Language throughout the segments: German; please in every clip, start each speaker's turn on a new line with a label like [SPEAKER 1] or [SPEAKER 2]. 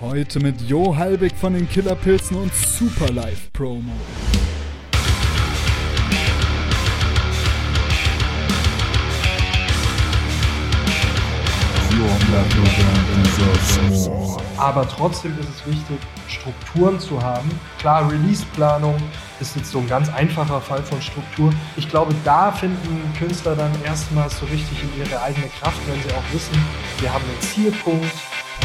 [SPEAKER 1] Heute mit Jo Halbig von den Killerpilzen und Super Live Promo.
[SPEAKER 2] Aber trotzdem ist es wichtig, Strukturen zu haben. Klar, Release-Planung ist jetzt so ein ganz einfacher Fall von Struktur. Ich glaube, da finden Künstler dann erstmal so richtig in ihre eigene Kraft, wenn sie auch wissen, wir haben einen Zielpunkt.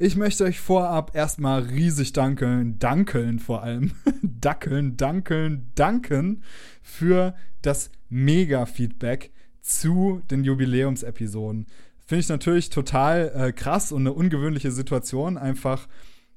[SPEAKER 1] Ich möchte euch vorab erstmal riesig danken, dankeln vor allem, dackeln, dankeln, danken für das Mega-Feedback zu den Jubiläumsepisoden. Finde ich natürlich total äh, krass und eine ungewöhnliche Situation, einfach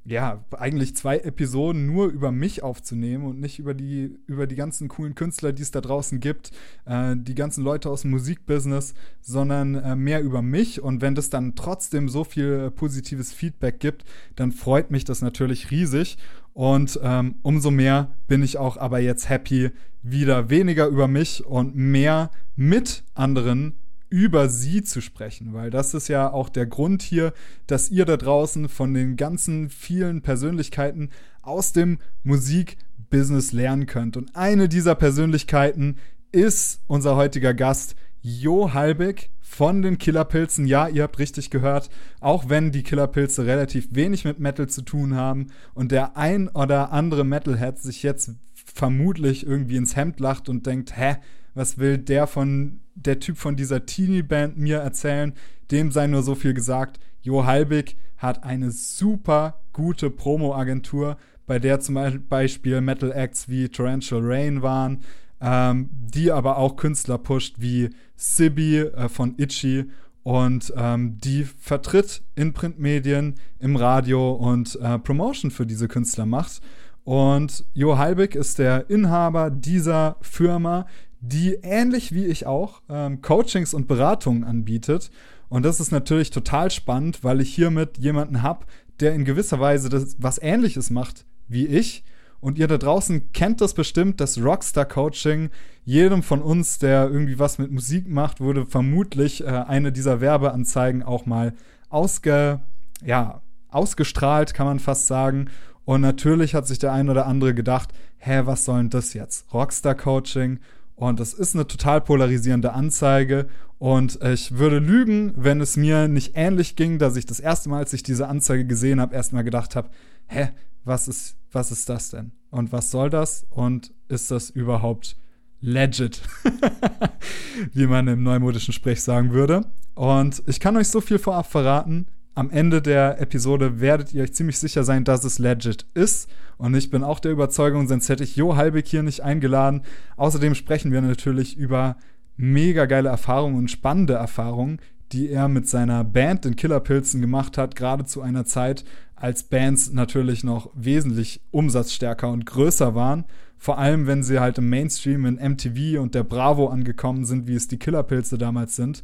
[SPEAKER 1] ja, eigentlich zwei Episoden nur über mich aufzunehmen und nicht über die, über die ganzen coolen Künstler, die es da draußen gibt, äh, die ganzen Leute aus dem Musikbusiness, sondern äh, mehr über mich. Und wenn das dann trotzdem so viel positives Feedback gibt, dann freut mich das natürlich riesig. Und ähm, umso mehr bin ich auch aber jetzt happy, wieder weniger über mich und mehr mit anderen über sie zu sprechen, weil das ist ja auch der Grund hier, dass ihr da draußen von den ganzen vielen Persönlichkeiten aus dem Musikbusiness lernen könnt. Und eine dieser Persönlichkeiten ist unser heutiger Gast, Jo Halbig von den Killerpilzen. Ja, ihr habt richtig gehört, auch wenn die Killerpilze relativ wenig mit Metal zu tun haben und der ein oder andere Metalhead sich jetzt vermutlich irgendwie ins Hemd lacht und denkt, hä, was will der von der Typ von dieser Teenie-Band mir erzählen? Dem sei nur so viel gesagt. Jo Halbig hat eine super gute Promo-Agentur, bei der zum Beispiel Metal Acts wie Torrential Rain waren, ähm, die aber auch Künstler pusht wie Sibi äh, von Itchy und ähm, die vertritt in Printmedien, im Radio und äh, Promotion für diese Künstler macht. Und Jo Halbig ist der Inhaber dieser Firma, die ähnlich wie ich auch ähm, Coachings und Beratungen anbietet. Und das ist natürlich total spannend, weil ich hiermit jemanden habe, der in gewisser Weise das, was Ähnliches macht wie ich. Und ihr da draußen kennt das bestimmt, das Rockstar-Coaching. Jedem von uns, der irgendwie was mit Musik macht, wurde vermutlich äh, eine dieser Werbeanzeigen auch mal ausge, ja, ausgestrahlt, kann man fast sagen. Und natürlich hat sich der ein oder andere gedacht, hä, was soll denn das jetzt? Rockstar-Coaching? Und das ist eine total polarisierende Anzeige. Und ich würde lügen, wenn es mir nicht ähnlich ging, dass ich das erste Mal, als ich diese Anzeige gesehen habe, erstmal gedacht habe, hä, was ist, was ist das denn? Und was soll das? Und ist das überhaupt legit? Wie man im neumodischen Sprech sagen würde. Und ich kann euch so viel vorab verraten am Ende der Episode werdet ihr euch ziemlich sicher sein, dass es legit ist. Und ich bin auch der Überzeugung, sonst hätte ich Jo Halbig hier nicht eingeladen. Außerdem sprechen wir natürlich über mega geile Erfahrungen und spannende Erfahrungen, die er mit seiner Band den Killerpilzen gemacht hat, gerade zu einer Zeit, als Bands natürlich noch wesentlich umsatzstärker und größer waren. Vor allem, wenn sie halt im Mainstream in MTV und der Bravo angekommen sind, wie es die Killerpilze damals sind.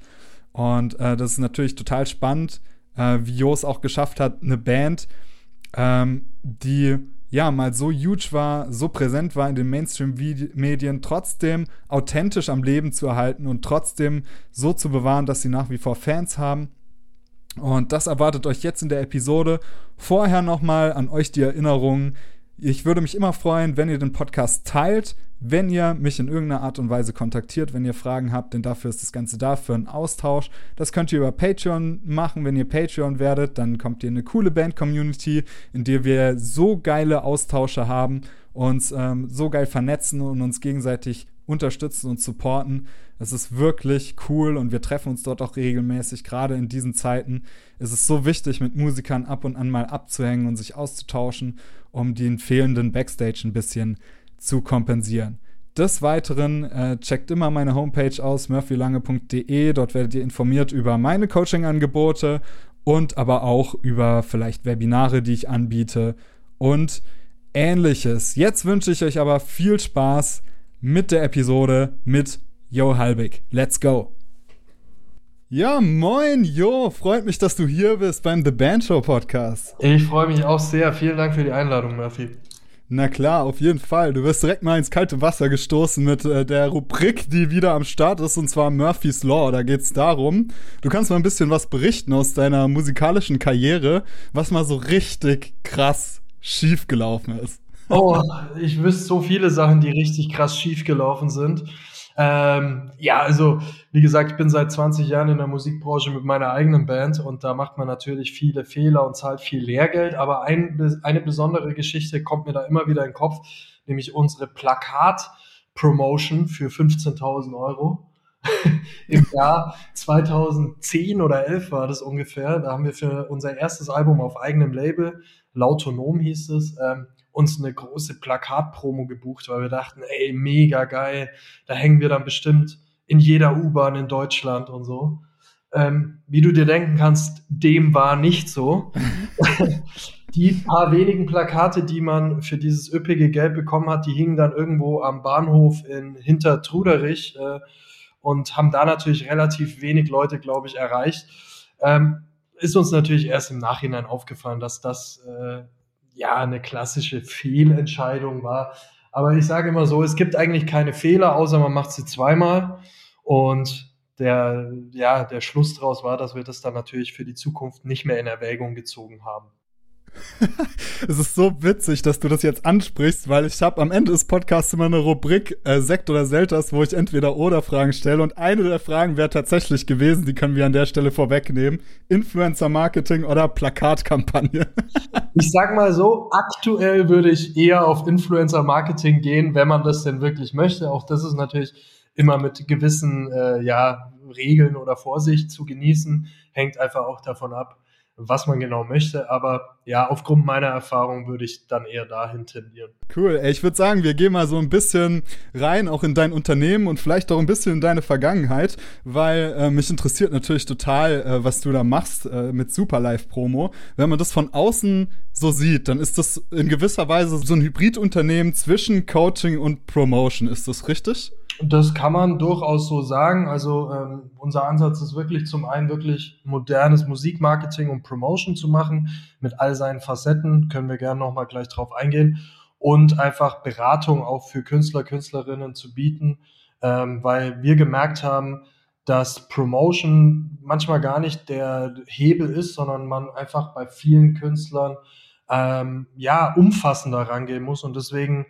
[SPEAKER 1] Und äh, das ist natürlich total spannend äh, wie Jo es auch geschafft hat, eine Band, ähm, die ja mal so huge war, so präsent war in den Mainstream-Medien, trotzdem authentisch am Leben zu erhalten und trotzdem so zu bewahren, dass sie nach wie vor Fans haben. Und das erwartet euch jetzt in der Episode. Vorher nochmal an euch die Erinnerung. Ich würde mich immer freuen, wenn ihr den Podcast teilt, wenn ihr mich in irgendeiner Art und Weise kontaktiert, wenn ihr Fragen habt, denn dafür ist das Ganze da, für einen Austausch. Das könnt ihr über Patreon machen. Wenn ihr Patreon werdet, dann kommt ihr in eine coole Band-Community, in der wir so geile Austausche haben, uns ähm, so geil vernetzen und uns gegenseitig unterstützen und supporten. Es ist wirklich cool und wir treffen uns dort auch regelmäßig. Gerade in diesen Zeiten ist es so wichtig, mit Musikern ab und an mal abzuhängen und sich auszutauschen, um den fehlenden Backstage ein bisschen zu kompensieren. Des Weiteren äh, checkt immer meine Homepage aus, murphylange.de. Dort werdet ihr informiert über meine Coaching-Angebote und aber auch über vielleicht Webinare, die ich anbiete und ähnliches. Jetzt wünsche ich euch aber viel Spaß. mit der Episode mit Jo Halbig. Let's go! Ja, moin, Jo. Freut mich, dass du hier bist beim The Band Show Podcast.
[SPEAKER 2] Ich freue mich auch sehr. Vielen Dank für die Einladung, Murphy.
[SPEAKER 1] Na klar, auf jeden Fall. Du wirst direkt mal ins kalte Wasser gestoßen mit äh, der Rubrik, die wieder am Start ist, und zwar Murphy's Law. Da geht's darum, du kannst mal ein bisschen was berichten aus deiner musikalischen Karriere, was mal so richtig krass schiefgelaufen ist.
[SPEAKER 2] Oh, ich wüsste so viele Sachen, die richtig krass schiefgelaufen sind. Ähm, ja, also wie gesagt, ich bin seit 20 Jahren in der Musikbranche mit meiner eigenen Band und da macht man natürlich viele Fehler und zahlt viel Lehrgeld. Aber ein, eine besondere Geschichte kommt mir da immer wieder in den Kopf, nämlich unsere Plakat-Promotion für 15.000 Euro. Im Jahr 2010 oder 11 war das ungefähr. Da haben wir für unser erstes Album auf eigenem Label, Lautonom hieß es, ähm, uns eine große Plakatpromo gebucht, weil wir dachten, ey, mega geil, da hängen wir dann bestimmt in jeder U-Bahn in Deutschland und so. Ähm, wie du dir denken kannst, dem war nicht so. die paar wenigen Plakate, die man für dieses üppige Geld bekommen hat, die hingen dann irgendwo am Bahnhof in Hintertruderich äh, und haben da natürlich relativ wenig Leute, glaube ich, erreicht. Ähm, ist uns natürlich erst im Nachhinein aufgefallen, dass das äh, ja eine klassische Fehlentscheidung war. Aber ich sage immer so, es gibt eigentlich keine Fehler, außer man macht sie zweimal. Und der, ja, der Schluss daraus war, dass wir das dann natürlich für die Zukunft nicht mehr in Erwägung gezogen haben.
[SPEAKER 1] es ist so witzig, dass du das jetzt ansprichst, weil ich habe am Ende des Podcasts immer eine Rubrik äh, Sekt oder Selters, wo ich entweder oder Fragen stelle und eine der Fragen wäre tatsächlich gewesen, die können wir an der Stelle vorwegnehmen, Influencer Marketing oder Plakatkampagne.
[SPEAKER 2] ich sag mal so, aktuell würde ich eher auf Influencer Marketing gehen, wenn man das denn wirklich möchte. Auch das ist natürlich immer mit gewissen äh, ja, Regeln oder Vorsicht zu genießen, hängt einfach auch davon ab, was man genau möchte. Aber ja, aufgrund meiner Erfahrung würde ich dann eher dahin tendieren.
[SPEAKER 1] Cool. Ich würde sagen, wir gehen mal so ein bisschen rein, auch in dein Unternehmen und vielleicht auch ein bisschen in deine Vergangenheit, weil äh, mich interessiert natürlich total, äh, was du da machst äh, mit Superlife Promo. Wenn man das von außen so sieht, dann ist das in gewisser Weise so ein Hybridunternehmen zwischen Coaching und Promotion. Ist das richtig?
[SPEAKER 2] Das kann man durchaus so sagen. Also ähm, unser Ansatz ist wirklich zum einen wirklich modernes Musikmarketing und Promotion zu machen mit all seinen Facetten. Können wir gerne nochmal gleich drauf eingehen und einfach Beratung auch für Künstler, Künstlerinnen zu bieten, ähm, weil wir gemerkt haben, dass Promotion manchmal gar nicht der Hebel ist, sondern man einfach bei vielen Künstlern ähm, ja umfassender rangehen muss und deswegen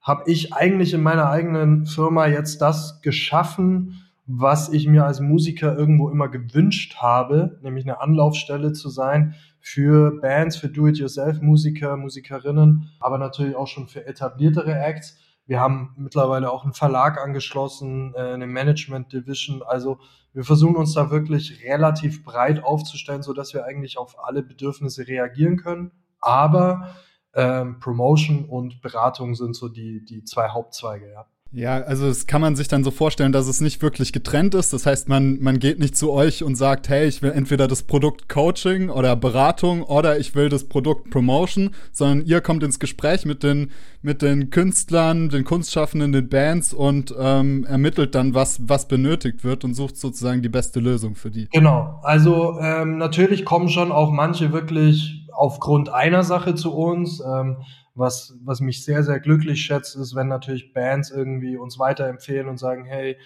[SPEAKER 2] habe ich eigentlich in meiner eigenen Firma jetzt das geschaffen, was ich mir als Musiker irgendwo immer gewünscht habe, nämlich eine Anlaufstelle zu sein für Bands, für Do-it-yourself-Musiker, Musikerinnen, aber natürlich auch schon für etabliertere Acts. Wir haben mittlerweile auch einen Verlag angeschlossen, äh, eine Management Division. Also wir versuchen uns da wirklich relativ breit aufzustellen, so dass wir eigentlich auf alle Bedürfnisse reagieren können. Aber ähm, Promotion und Beratung sind so die, die zwei Hauptzweige, ja.
[SPEAKER 1] Ja, also das kann man sich dann so vorstellen, dass es nicht wirklich getrennt ist. Das heißt, man, man geht nicht zu euch und sagt, hey, ich will entweder das Produkt Coaching oder Beratung oder ich will das Produkt Promotion, sondern ihr kommt ins Gespräch mit den, mit den Künstlern, den Kunstschaffenden, den Bands und ähm, ermittelt dann, was, was benötigt wird und sucht sozusagen die beste Lösung für die.
[SPEAKER 2] Genau, also ähm, natürlich kommen schon auch manche wirklich aufgrund einer Sache zu uns. Ähm, was, was mich sehr, sehr glücklich schätzt, ist, wenn natürlich Bands irgendwie uns weiterempfehlen und sagen, hey,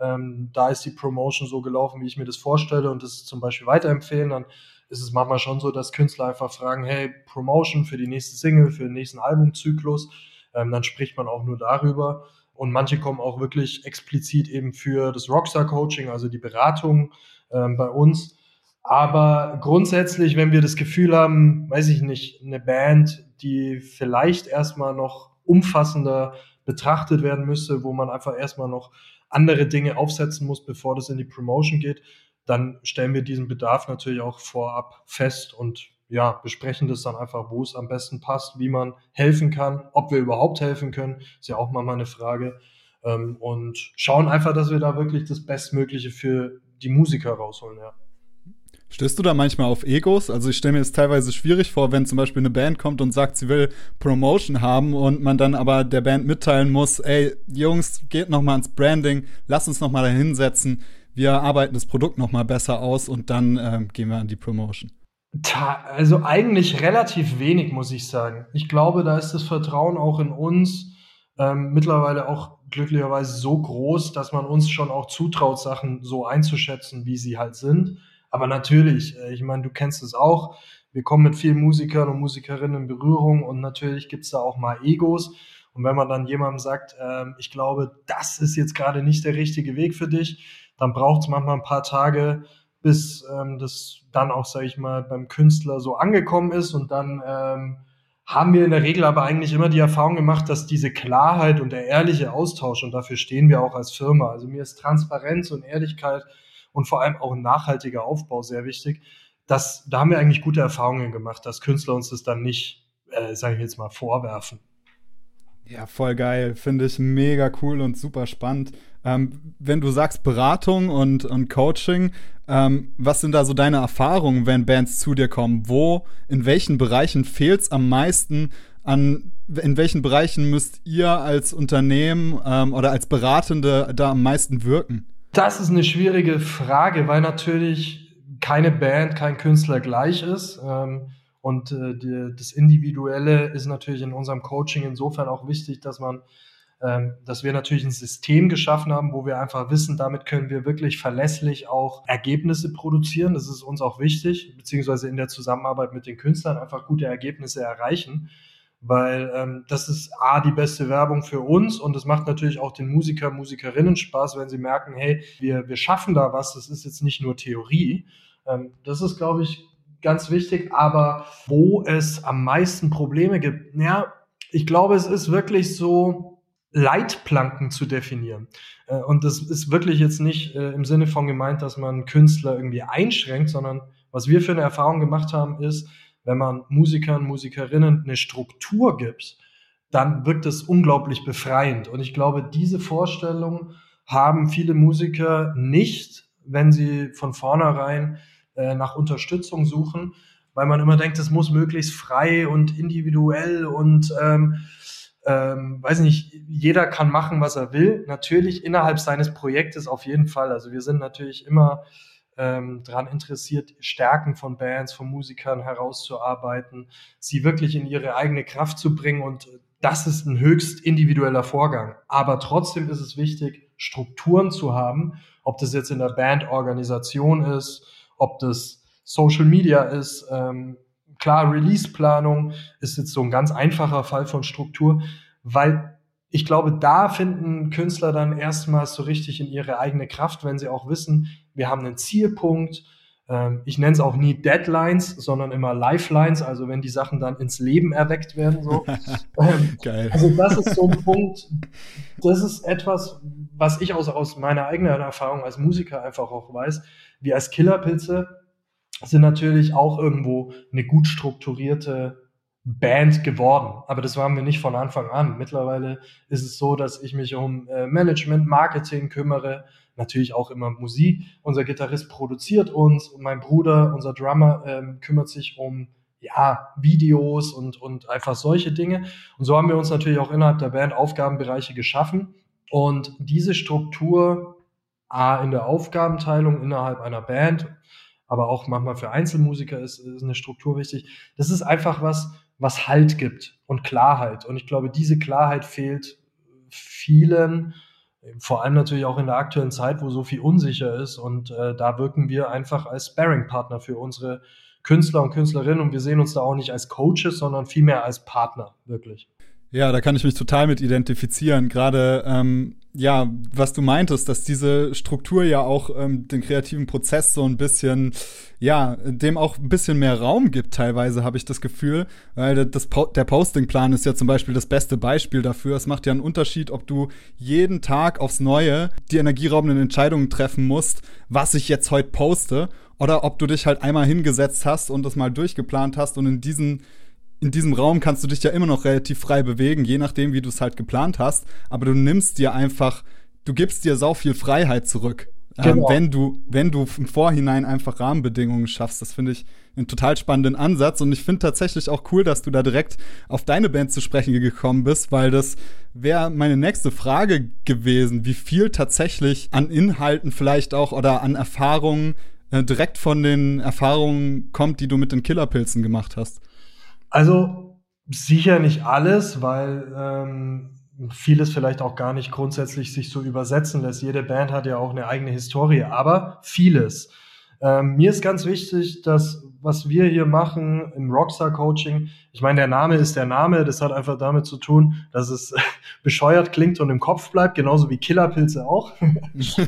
[SPEAKER 2] ähm, da ist die Promotion so gelaufen, wie ich mir das vorstelle und das zum Beispiel weiterempfehlen, dann ist es manchmal schon so, dass Künstler einfach fragen, hey, Promotion für die nächste Single, für den nächsten Albumzyklus, ähm, dann spricht man auch nur darüber. Und manche kommen auch wirklich explizit eben für das Rockstar-Coaching, also die Beratung ähm, bei uns. Aber grundsätzlich, wenn wir das Gefühl haben, weiß ich nicht, eine Band, die vielleicht erstmal noch umfassender betrachtet werden müsste, wo man einfach erstmal noch andere Dinge aufsetzen muss, bevor das in die Promotion geht, dann stellen wir diesen Bedarf natürlich auch vorab fest und ja, besprechen das dann einfach, wo es am besten passt, wie man helfen kann, ob wir überhaupt helfen können, ist ja auch mal eine Frage. Ähm, und schauen einfach, dass wir da wirklich das Bestmögliche für die Musiker rausholen, ja.
[SPEAKER 1] Stößt du da manchmal auf Egos? Also ich stelle mir es teilweise schwierig vor, wenn zum Beispiel eine Band kommt und sagt, sie will Promotion haben und man dann aber der Band mitteilen muss, ey, Jungs, geht noch mal ans Branding, lass uns noch mal da hinsetzen, wir arbeiten das Produkt noch mal besser aus und dann äh, gehen wir an die Promotion.
[SPEAKER 2] Also eigentlich relativ wenig, muss ich sagen. Ich glaube, da ist das Vertrauen auch in uns ähm, mittlerweile auch glücklicherweise so groß, dass man uns schon auch zutraut, Sachen so einzuschätzen, wie sie halt sind. Aber natürlich, äh, ich meine, du kennst es auch. Wir kommen mit vielen Musikern und Musikerinnen in Berührung und natürlich gibt's da auch mal Egos. Und wenn man dann jemandem sagt, äh, ich glaube, das ist jetzt gerade nicht der richtige Weg für dich, dann braucht's manchmal ein paar Tage, bis ähm, das dann auch, sage ich mal, beim Künstler so angekommen ist. Und dann ähm, haben wir in der Regel aber eigentlich immer die Erfahrung gemacht, dass diese Klarheit und der ehrliche Austausch, und dafür stehen wir auch als Firma, also mir ist Transparenz und Ehrlichkeit und vor allem auch ein nachhaltiger Aufbau sehr wichtig. Das, da haben wir eigentlich gute Erfahrungen gemacht, dass Künstler uns das dann nicht, äh, sage ich jetzt mal, vorwerfen.
[SPEAKER 1] Ja, voll geil. Finde ich mega cool und super spannend. Ähm, wenn du sagst Beratung und, und Coaching, ähm, was sind da so deine Erfahrungen, wenn Bands zu dir kommen? Wo, in welchen Bereichen fehlt es am meisten? An, in welchen Bereichen müsst ihr als Unternehmen ähm, oder als Beratende da am meisten wirken?
[SPEAKER 2] Das ist eine schwierige Frage, weil natürlich keine Band, kein Künstler gleich ist. Ähm, und äh, das Individuelle ist natürlich in unserem Coaching insofern auch wichtig, dass man, ähm, dass wir natürlich ein System geschaffen haben, wo wir einfach wissen, damit können wir wirklich verlässlich auch Ergebnisse produzieren. Das ist uns auch wichtig, beziehungsweise in der Zusammenarbeit mit den Künstlern einfach gute Ergebnisse erreichen weil ähm, das ist A, die beste Werbung für uns und es macht natürlich auch den Musiker, Musikerinnen Spaß, wenn sie merken, hey, wir, wir schaffen da was, das ist jetzt nicht nur Theorie. Ähm, das ist, glaube ich, ganz wichtig, aber wo es am meisten Probleme gibt, ja, ich glaube, es ist wirklich so, Leitplanken zu definieren. Äh, und das ist wirklich jetzt nicht äh, im Sinne von gemeint, dass man Künstler irgendwie einschränkt, sondern was wir für eine Erfahrung gemacht haben, ist, wenn man Musikern, Musikerinnen eine Struktur gibt, dann wirkt es unglaublich befreiend. Und ich glaube, diese Vorstellung haben viele Musiker nicht, wenn sie von vornherein äh, nach Unterstützung suchen, weil man immer denkt, es muss möglichst frei und individuell und ähm, ähm, weiß nicht, jeder kann machen, was er will. Natürlich innerhalb seines Projektes auf jeden Fall. Also wir sind natürlich immer ähm, daran interessiert, Stärken von Bands, von Musikern herauszuarbeiten, sie wirklich in ihre eigene Kraft zu bringen und das ist ein höchst individueller Vorgang. Aber trotzdem ist es wichtig, Strukturen zu haben, ob das jetzt in der Bandorganisation ist, ob das Social Media ist. Ähm, klar, Release-Planung ist jetzt so ein ganz einfacher Fall von Struktur, weil ich glaube, da finden Künstler dann erstmals so richtig in ihre eigene Kraft, wenn sie auch wissen, wir haben einen Zielpunkt. Ähm, ich nenne es auch nie Deadlines, sondern immer Lifelines, also wenn die Sachen dann ins Leben erweckt werden. So. Ähm, Geil. Also das ist so ein Punkt, das ist etwas, was ich aus, aus meiner eigenen Erfahrung als Musiker einfach auch weiß. Wir als Killerpilze sind natürlich auch irgendwo eine gut strukturierte Band geworden. Aber das waren wir nicht von Anfang an. Mittlerweile ist es so, dass ich mich um äh, Management, Marketing kümmere, natürlich auch immer Musik. Unser Gitarrist produziert uns und mein Bruder, unser Drummer, ähm, kümmert sich um ja, Videos und, und einfach solche Dinge. Und so haben wir uns natürlich auch innerhalb der Band Aufgabenbereiche geschaffen. Und diese Struktur, A, in der Aufgabenteilung innerhalb einer Band, aber auch manchmal für Einzelmusiker ist, ist eine Struktur wichtig. Das ist einfach was, was Halt gibt und Klarheit. Und ich glaube, diese Klarheit fehlt vielen, vor allem natürlich auch in der aktuellen Zeit, wo so viel unsicher ist. Und äh, da wirken wir einfach als Sparring-Partner für unsere Künstler und Künstlerinnen. Und wir sehen uns da auch nicht als Coaches, sondern vielmehr als Partner, wirklich.
[SPEAKER 1] Ja, da kann ich mich total mit identifizieren. Gerade ähm, ja, was du meintest, dass diese Struktur ja auch ähm, den kreativen Prozess so ein bisschen, ja, dem auch ein bisschen mehr Raum gibt, teilweise habe ich das Gefühl. Weil das, der Postingplan ist ja zum Beispiel das beste Beispiel dafür. Es macht ja einen Unterschied, ob du jeden Tag aufs Neue die energieraubenden Entscheidungen treffen musst, was ich jetzt heute poste, oder ob du dich halt einmal hingesetzt hast und das mal durchgeplant hast und in diesen in diesem Raum kannst du dich ja immer noch relativ frei bewegen, je nachdem, wie du es halt geplant hast. Aber du nimmst dir einfach, du gibst dir sau viel Freiheit zurück. Ähm, genau. Ähm, wenn du, wenn du im Vorhinein einfach Rahmenbedingungen schaffst, das finde ich einen total spannenden Ansatz. Und ich finde tatsächlich auch cool, dass du da direkt auf deine Band zu sprechen gekommen bist, weil das wäre meine nächste Frage gewesen, wie viel tatsächlich an Inhalten vielleicht auch oder an Erfahrungen äh, direkt von den Erfahrungen kommt, die du mit den Killerpilzen gemacht hast.
[SPEAKER 2] Also sicher nicht alles, weil ähm, vieles vielleicht auch gar nicht grundsätzlich sich so übersetzen lässt. Jede Band hat ja auch eine eigene Historie, aber vieles. Ähm, mir ist ganz wichtig, dass was wir hier machen im Rockstar Coaching, ich meine, der Name ist der Name, das hat einfach damit zu tun, dass es bescheuert klingt und im Kopf bleibt, genauso wie Killerpilze auch. das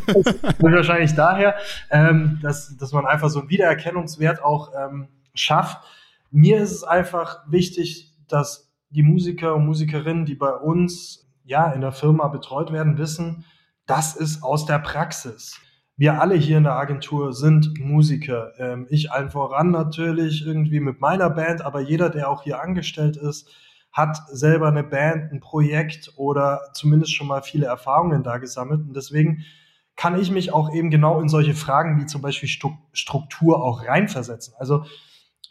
[SPEAKER 2] wahrscheinlich daher, ähm, dass, dass man einfach so einen Wiedererkennungswert auch ähm, schafft. Mir ist es einfach wichtig, dass die Musiker und Musikerinnen, die bei uns ja in der Firma betreut werden, wissen, das ist aus der Praxis wir alle hier in der Agentur sind Musiker. Ähm, ich allen voran natürlich irgendwie mit meiner Band, aber jeder, der auch hier angestellt ist, hat selber eine Band, ein Projekt oder zumindest schon mal viele Erfahrungen da gesammelt. Und deswegen kann ich mich auch eben genau in solche Fragen wie zum Beispiel Struktur auch reinversetzen. Also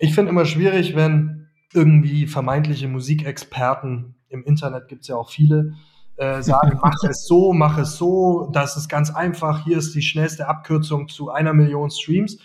[SPEAKER 2] ich finde immer schwierig, wenn irgendwie vermeintliche Musikexperten im Internet gibt es ja auch viele, äh, sagen, mach es so, mach es so, das ist ganz einfach, hier ist die schnellste Abkürzung zu einer Million Streams.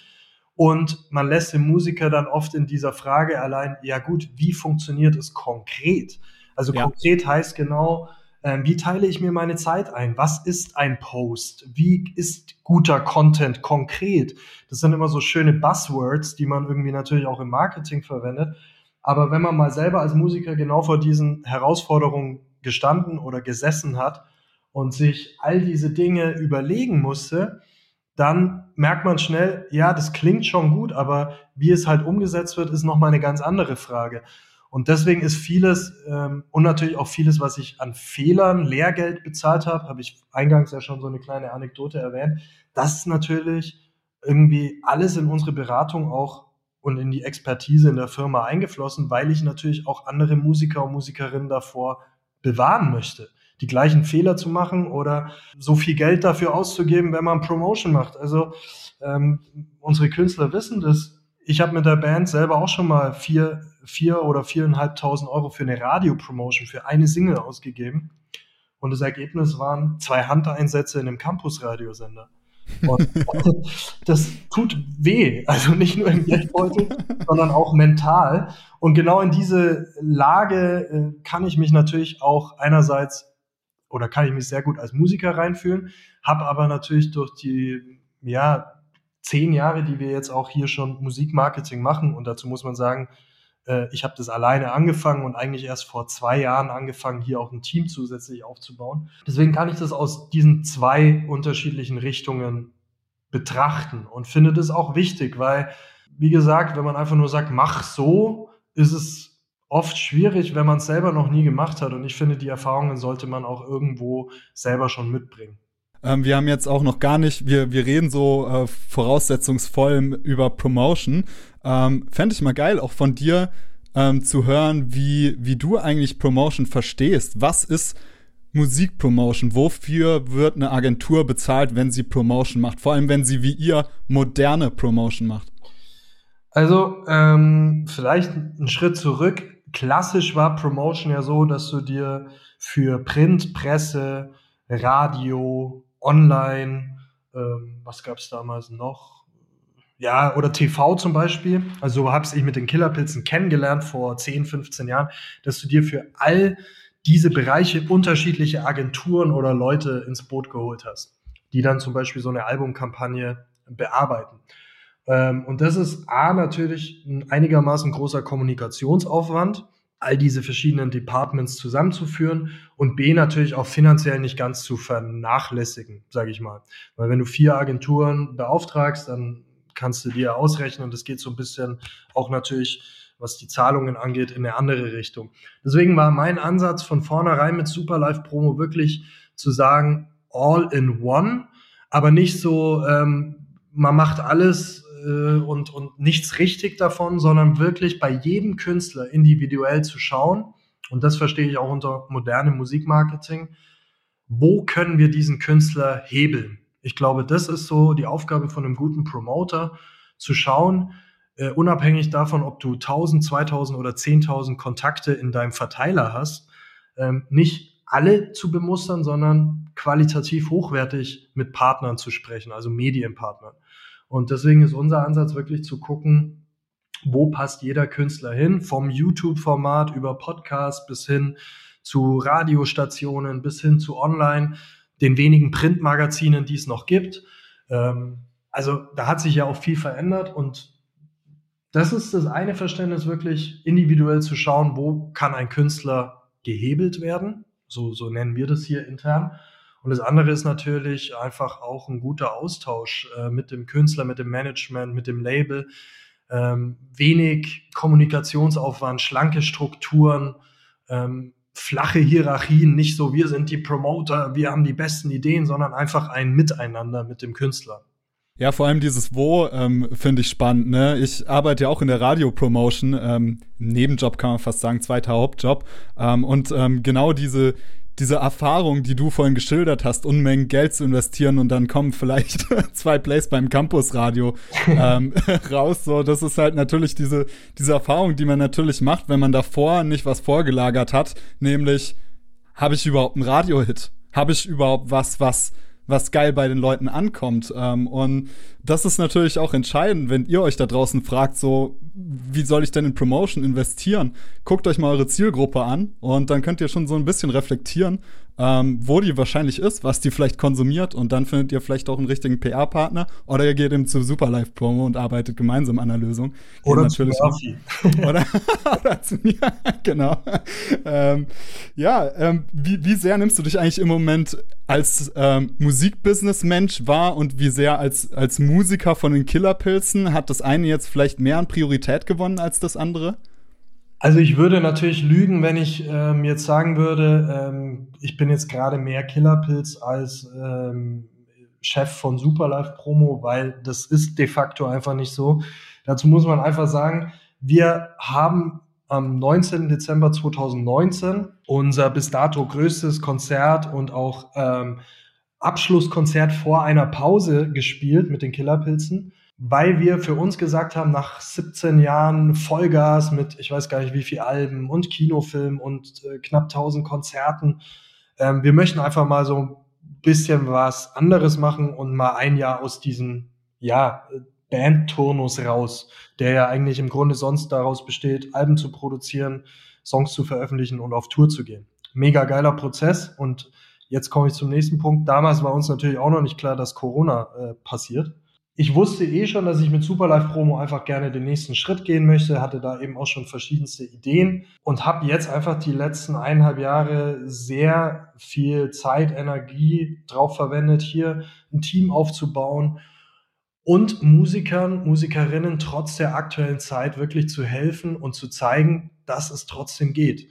[SPEAKER 2] Und man lässt den Musiker dann oft in dieser Frage allein, ja gut, wie funktioniert es konkret? Also ja. konkret heißt genau, äh, wie teile ich mir meine Zeit ein? Was ist ein Post? Wie ist guter Content konkret? Das sind immer so schöne Buzzwords, die man irgendwie natürlich auch im Marketing verwendet. Aber wenn man mal selber als Musiker genau vor diesen Herausforderungen gestanden oder gesessen hat und sich all diese Dinge überlegen musste, dann merkt man schnell, ja, das klingt schon gut, aber wie es halt umgesetzt wird, ist nochmal eine ganz andere Frage. Und deswegen ist vieles ähm, und natürlich auch vieles, was ich an Fehlern, Lehrgeld bezahlt habe, habe ich eingangs ja schon so eine kleine Anekdote erwähnt, das ist natürlich irgendwie alles in unsere Beratung auch und in die Expertise in der Firma eingeflossen, weil ich natürlich auch andere Musiker und Musikerinnen davor bewahren möchte, die gleichen Fehler zu machen oder so viel Geld dafür auszugeben, wenn man Promotion macht. Also ähm, unsere Künstler wissen das. Ich habe mit der Band selber auch schon mal vier, vier oder viereinhalbtausend Euro für eine Radio-Promotion, für eine Single ausgegeben. Und das Ergebnis waren zwei Handeinsätze in einem Campus-Radiosender. Und das tut weh, also nicht nur im Geldbeutel, sondern auch mental. Und genau in diese Lage äh, kann ich mich natürlich auch einerseits oder kann ich mich sehr gut als Musiker reinfühlen, habe aber natürlich durch die ja zehn Jahre, die wir jetzt auch hier schon Musikmarketing machen und dazu muss man sagen, äh, ich habe das alleine angefangen und eigentlich erst vor zwei Jahren angefangen, hier auch ein Team zusätzlich aufzubauen. Deswegen kann ich das aus diesen zwei unterschiedlichen Richtungen betrachten und finde das auch wichtig, weil, wie gesagt, wenn man einfach nur sagt, mach so, ist es oft schwierig, wenn man es selber noch nie gemacht hat. Und ich finde, die Erfahrungen sollte man auch irgendwo selber schon mitbringen.
[SPEAKER 1] Ähm, wir haben jetzt auch noch gar nicht, wir, wir reden so äh, voraussetzungsvoll über Promotion. Ähm, Fände ich mal geil, auch von dir ähm, zu hören, wie, wie du eigentlich Promotion verstehst. Was ist Musikpromotion? Wofür wird eine Agentur bezahlt, wenn sie Promotion macht? Vor allem, wenn sie wie ihr moderne Promotion macht.
[SPEAKER 2] Also, ähm, vielleicht einen Schritt zurück. Klassisch war Promotion ja so, dass du dir für Print, Presse, Radio, Online, ähm, was gab es damals noch? Ja, oder TV zum Beispiel. Also habe ich mit den Killerpilzen kennengelernt vor 10, 15 Jahren, dass du dir für all diese Bereiche unterschiedliche Agenturen oder Leute ins Boot geholt hast, die dann zum Beispiel so eine Albumkampagne bearbeiten. Ähm, und das ist A natürlich ein einigermaßen großer Kommunikationsaufwand, all diese verschiedenen Departments zusammenzuführen und B natürlich auch finanziell nicht ganz zu vernachlässigen, sage ich mal. Weil wenn du vier Agenturen beauftragst, dann kannst du dir ausrechnen, das geht so ein bisschen auch natürlich, was die Zahlungen angeht, in eine andere Richtung. Deswegen war mein Ansatz von vornherein mit Superlife Promo wirklich zu sagen, all in one, aber nicht so, ähm, man macht alles äh, und, und nichts richtig davon, sondern wirklich bei jedem Künstler individuell zu schauen, und das verstehe ich auch unter modernem Musikmarketing, wo können wir diesen Künstler hebeln? Ich glaube, das ist so die Aufgabe von einem guten Promoter, zu schauen, äh, unabhängig davon, ob du 1000, 2000 oder 10.000 Kontakte in deinem Verteiler hast, ähm, nicht alle zu bemustern, sondern qualitativ hochwertig mit Partnern zu sprechen, also Medienpartnern. Und deswegen ist unser Ansatz wirklich zu gucken, wo passt jeder Künstler hin, vom YouTube-Format über Podcast bis hin zu Radiostationen, bis hin zu Online, den wenigen Printmagazinen, die es noch gibt. Ähm, also da hat sich ja auch viel verändert und das ist das eine Verständnis, wirklich individuell zu schauen, wo kann ein Künstler gehebelt werden. So, so nennen wir das hier intern. Und das andere ist natürlich einfach auch ein guter Austausch äh, mit dem Künstler, mit dem Management, mit dem Label. Ähm, wenig Kommunikationsaufwand, schlanke Strukturen, ähm, flache Hierarchien, nicht so, wir sind die Promoter, wir haben die besten Ideen, sondern einfach ein Miteinander mit dem Künstler.
[SPEAKER 1] Ja, vor allem dieses Wo ähm, finde ich spannend. Ne? Ich arbeite ja auch in der Radiopromotion, ähm, Nebenjob kann man fast sagen, zweiter Hauptjob. Ähm, und ähm, genau diese diese Erfahrung, die du vorhin geschildert hast, Unmengen Geld zu investieren und dann kommen vielleicht zwei Plays beim Campusradio ähm, raus. So, das ist halt natürlich diese, diese Erfahrung, die man natürlich macht, wenn man davor nicht was vorgelagert hat, nämlich habe ich überhaupt einen Radio-Hit? Habe ich überhaupt was, was was geil bei den Leuten ankommt. Ähm, und das ist natürlich auch entscheidend, wenn ihr euch da draußen fragt, so, wie soll ich denn in Promotion investieren? Guckt euch mal eure Zielgruppe an und dann könnt ihr schon so ein bisschen reflektieren, ähm, wo die wahrscheinlich ist, was die vielleicht konsumiert und dann findet ihr vielleicht auch einen richtigen PR-Partner oder ihr geht eben zu Superlife Promo und arbeitet gemeinsam an der Lösung.
[SPEAKER 2] Oder natürlich zu
[SPEAKER 1] oder, oder zu mir, genau. Ähm, ja, ähm, wie, wie sehr nimmst du dich eigentlich im Moment als ähm, Musikbusiness-Mensch wahr und wie sehr als, als Musiker von den Killerpilzen? Hat das eine jetzt vielleicht mehr an Priorität gewonnen als das andere?
[SPEAKER 2] Also ich würde natürlich lügen, wenn ich ähm, jetzt sagen würde, ähm, ich bin jetzt gerade mehr Killerpilz als ähm, Chef von Superlife Promo, weil das ist de facto einfach nicht so. Dazu muss man einfach sagen, wir haben am 19. Dezember 2019 unser bis dato größtes Konzert und auch ähm, Abschlusskonzert vor einer Pause gespielt mit den Killerpilzen weil wir für uns gesagt haben, nach 17 Jahren Vollgas mit, ich weiß gar nicht wie viel Alben und Kinofilm und äh, knapp 1000 Konzerten, ähm, wir möchten einfach mal so ein bisschen was anderes machen und mal ein Jahr aus diesem, ja, Bandturnus raus, der ja eigentlich im Grunde sonst daraus besteht, Alben zu produzieren, Songs zu veröffentlichen und auf Tour zu gehen. Mega geiler Prozess und jetzt komme ich zum nächsten Punkt. Damals war uns natürlich auch noch nicht klar, dass Corona äh, passiert ich wusste eh schon, dass ich mit Superlife Promo einfach gerne den nächsten Schritt gehen möchte, hatte da eben auch schon verschiedenste Ideen und habe jetzt einfach die letzten eineinhalb Jahre sehr viel Zeit, Energie drauf verwendet, hier ein Team aufzubauen und Musikern, Musikerinnen trotz der aktuellen Zeit wirklich zu helfen und zu zeigen, dass es trotzdem geht.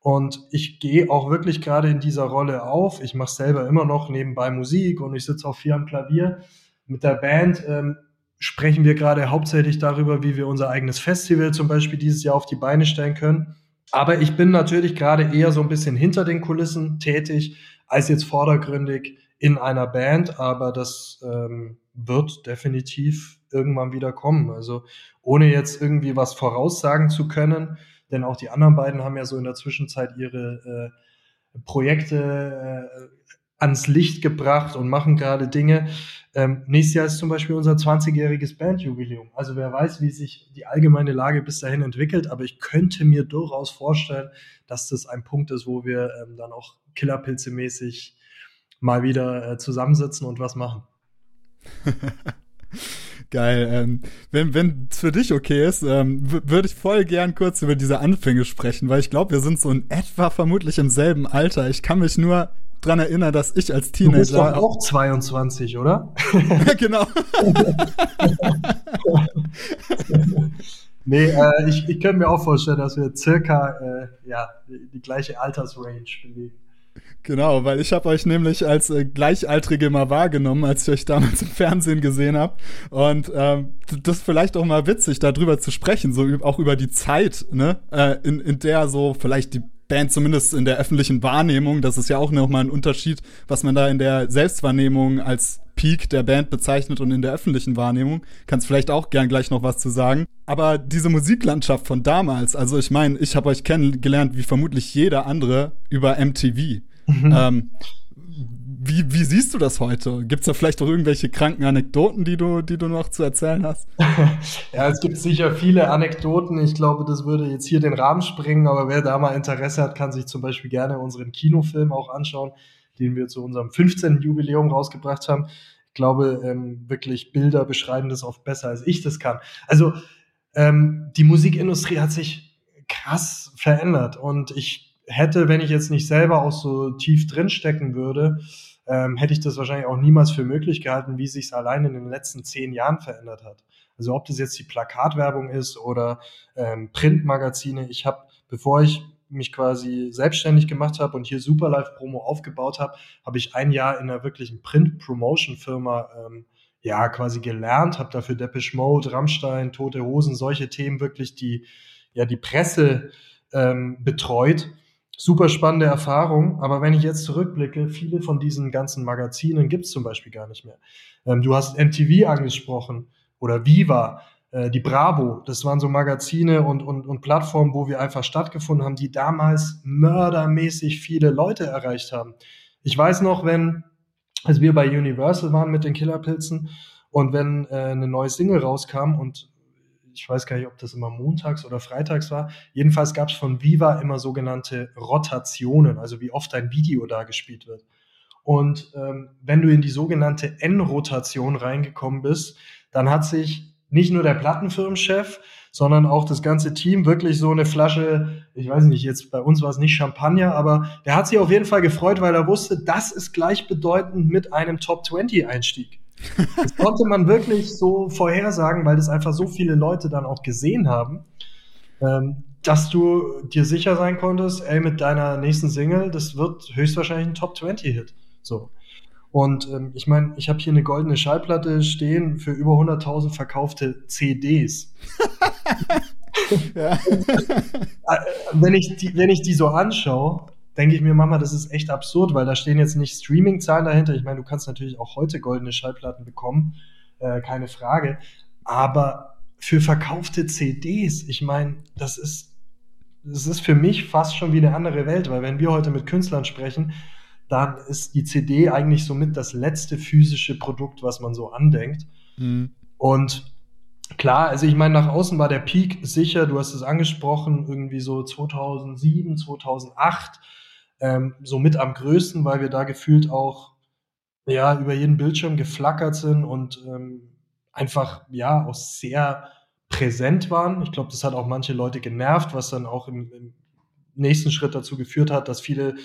[SPEAKER 2] Und ich gehe auch wirklich gerade in dieser Rolle auf. Ich mache selber immer noch nebenbei Musik und ich sitze auch viel am Klavier mit der Band ähm, sprechen wir gerade hauptsächlich darüber, wie wir unser eigenes Festival zum Beispiel dieses Jahr auf die Beine stellen können. Aber ich bin natürlich gerade eher so ein bisschen hinter den Kulissen tätig, als jetzt vordergründig in einer Band. Aber das ähm, wird definitiv irgendwann wieder kommen. Also ohne jetzt irgendwie was voraussagen zu können, denn auch die anderen beiden haben ja so in der Zwischenzeit ihre äh, Projekte äh, ans Licht gebracht und machen gerade Dinge. Ähm, nächstes Jahr ist zum Beispiel unser 20-jähriges Bandjubiläum. Also wer weiß, wie sich die allgemeine Lage bis dahin entwickelt, aber ich könnte mir durchaus vorstellen, dass das ein Punkt ist, wo wir ähm, dann auch Killerpilze-mäßig mal wieder äh, zusammensitzen und was machen.
[SPEAKER 1] Geil. Ähm, wenn es für dich okay ist, ähm, würde ich voll gern kurz über diese Anfänge sprechen, weil ich glaube, wir sind so in etwa vermutlich im selben Alter. Ich kann mich nur dran erinnern, dass ich als Teenager. Du bist
[SPEAKER 2] doch auch 22, oder?
[SPEAKER 1] genau.
[SPEAKER 2] nee, äh, ich, ich könnte mir auch vorstellen, dass wir circa äh, ja, die, die gleiche Altersrange belegen.
[SPEAKER 1] Genau, weil ich habe euch nämlich als äh, Gleichaltrige mal wahrgenommen, als ich euch damals im Fernsehen gesehen habe. Und ähm, das ist vielleicht auch mal witzig, darüber zu sprechen, so auch über die Zeit, ne, äh, in, in der so vielleicht die Band zumindest in der öffentlichen Wahrnehmung. Das ist ja auch nochmal ein Unterschied, was man da in der Selbstwahrnehmung als Peak der Band bezeichnet und in der öffentlichen Wahrnehmung. Kannst vielleicht auch gern gleich noch was zu sagen. Aber diese Musiklandschaft von damals, also ich meine, ich habe euch kennengelernt wie vermutlich jeder andere über MTV. Mhm. Ähm, wie, wie siehst du das heute? Gibt es da vielleicht auch irgendwelche kranken Anekdoten, die du, die du noch zu erzählen hast?
[SPEAKER 2] ja, es gibt sicher viele Anekdoten. Ich glaube, das würde jetzt hier den Rahmen sprengen, aber wer da mal Interesse hat, kann sich zum Beispiel gerne unseren Kinofilm auch anschauen, den wir zu unserem 15. Jubiläum rausgebracht haben. Ich glaube, ähm, wirklich Bilder beschreiben das oft besser, als ich das kann. Also ähm, die Musikindustrie hat sich krass verändert und ich hätte, wenn ich jetzt nicht selber auch so tief drin stecken würde, ähm, hätte ich das wahrscheinlich auch niemals für möglich gehalten, wie sich es allein in den letzten zehn Jahren verändert hat. Also ob das jetzt die Plakatwerbung ist oder ähm, Printmagazine. Ich habe, bevor ich mich quasi selbstständig gemacht habe und hier Superlife Promo aufgebaut habe, habe ich ein Jahr in einer wirklichen Print-Promotion-Firma ähm, ja quasi gelernt, habe dafür Depeche Mode, Rammstein, Tote Hosen, solche Themen wirklich die ja die Presse ähm, betreut super spannende Erfahrung. Aber wenn ich jetzt zurückblicke, viele von diesen ganzen Magazinen gibt es zum Beispiel gar nicht mehr. Ähm, du hast MTV angesprochen oder Viva, äh, die Bravo. Das waren so Magazine und, und, und Plattformen, wo wir einfach stattgefunden haben, die damals mördermäßig viele Leute erreicht haben. Ich weiß noch, wenn, als wir bei Universal waren mit den Killerpilzen und wenn äh, eine neue Single rauskam und ich weiß gar nicht, ob das immer montags oder freitags war. Jedenfalls gab es von Viva immer sogenannte Rotationen, also wie oft ein Video da gespielt wird. Und ähm, wenn du in die sogenannte N-Rotation reingekommen bist, dann hat sich nicht nur der Plattenfirmenchef, sondern auch das ganze Team wirklich so eine Flasche, ich weiß nicht, jetzt bei uns war es nicht Champagner, aber der hat sich auf jeden Fall gefreut, weil er wusste, das ist gleichbedeutend mit einem Top 20 Einstieg. Das konnte man wirklich so vorhersagen, weil das einfach so viele Leute dann auch gesehen haben, ähm, dass du dir sicher sein konntest, ey, mit deiner nächsten Single, das wird höchstwahrscheinlich ein Top 20 Hit. So. Und ähm, ich meine, ich habe hier eine goldene Schallplatte stehen für über 100.000 verkaufte CDs. ja. Äh, wenn, ich die, wenn ich die so anschaue, denke ich mir, Mama, das ist echt absurd, weil da stehen jetzt nicht Streaming-Zahlen dahinter. Ich meine, du kannst natürlich auch heute goldene Schallplatten bekommen, äh, keine Frage. Aber für verkaufte CDs, ich meine, das ist, das ist für mich fast schon wie eine andere Welt, weil wenn wir heute mit Künstlern sprechen, dann ist die CD eigentlich somit das letzte physische Produkt, was man so andenkt. Mhm. Und klar, also ich meine, nach außen war der Peak sicher, du hast es angesprochen, irgendwie so 2007, 2008 ähm, so mit am größten, weil wir da gefühlt auch ja über jeden Bildschirm geflackert sind und ähm, einfach ja auch sehr präsent waren. Ich glaube, das hat auch manche Leute genervt, was dann auch im, im nächsten Schritt dazu geführt hat, dass viele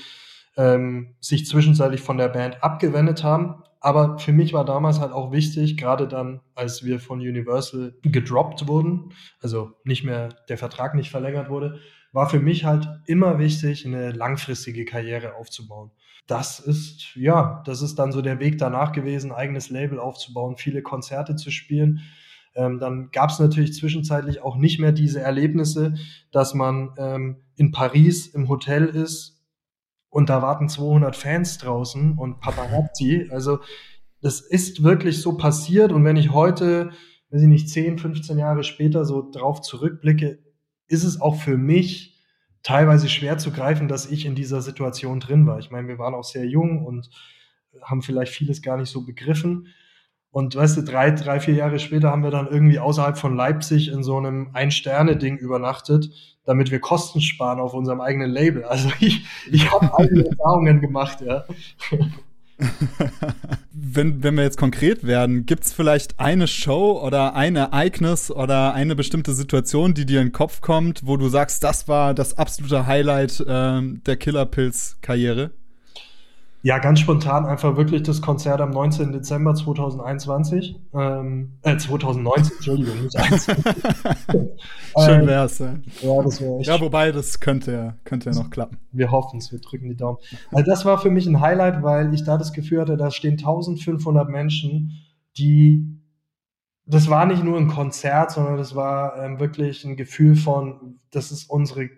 [SPEAKER 2] ähm, sich zwischenzeitlich von der Band abgewendet haben. Aber für mich war damals halt auch wichtig, gerade dann, als wir von Universal gedroppt wurden, also nicht mehr der Vertrag nicht verlängert wurde, war für mich halt immer wichtig, eine langfristige Karriere aufzubauen. Das ist, ja, das ist dann so der Weg danach gewesen, eigenes Label aufzubauen, viele Konzerte zu spielen. Ähm, dann gab es natürlich zwischenzeitlich auch nicht mehr diese Erlebnisse, dass man ähm, in Paris im Hotel ist und da warten 200 Fans draußen und Paparazzi. Also das ist wirklich so passiert und wenn ich heute, weiß ich nicht, 10, 15 Jahre später so drauf zurückblicke, ist es auch für mich teilweise schwer zu greifen, dass ich in dieser Situation drin war. Ich meine, wir waren auch sehr jung und haben vielleicht vieles gar nicht so begriffen. Und weißt du, drei, drei, vier Jahre später haben wir dann irgendwie außerhalb von Leipzig in so einem Ein-Sterne-Ding übernachtet, damit wir Kosten sparen auf unserem eigenen Label. Also ich, ich habe eigene Erfahrungen gemacht, ja.
[SPEAKER 1] wenn, wenn wir jetzt konkret werden, gibt es vielleicht eine Show oder ein Ereignis oder eine bestimmte Situation, die dir in den Kopf kommt, wo du sagst, das war das absolute Highlight äh, der Killerpilz-Karriere?
[SPEAKER 2] Ja, ganz spontan einfach wirklich das Konzert am 19. Dezember 2021. Ähm, äh, 2019, Entschuldigung, nicht 21.
[SPEAKER 1] Schön wär's, ja. Ja, das wäre echt. Ja, wobei, das könnte ja, könnte ja noch klappen.
[SPEAKER 2] Wir hoffen es, wir drücken die Daumen. Also das war für mich ein Highlight, weil ich da das Gefühl hatte, da stehen 1500 Menschen, die das war nicht nur ein Konzert, sondern das war ähm, wirklich ein Gefühl von, das ist unsere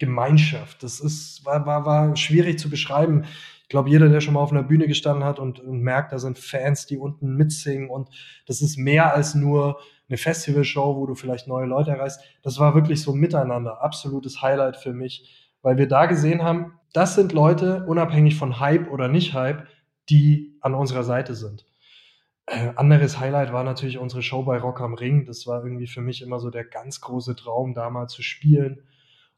[SPEAKER 2] Gemeinschaft. Das ist, war, war, war schwierig zu beschreiben. Ich glaube, jeder, der schon mal auf einer Bühne gestanden hat und, und merkt, da sind Fans, die unten mitsingen und das ist mehr als nur eine Festivalshow, wo du vielleicht neue Leute erreichst. Das war wirklich so miteinander. Absolutes Highlight für mich, weil wir da gesehen haben, das sind Leute, unabhängig von Hype oder nicht Hype, die an unserer Seite sind. Äh, anderes Highlight war natürlich unsere Show bei Rock am Ring. Das war irgendwie für mich immer so der ganz große Traum, da mal zu spielen.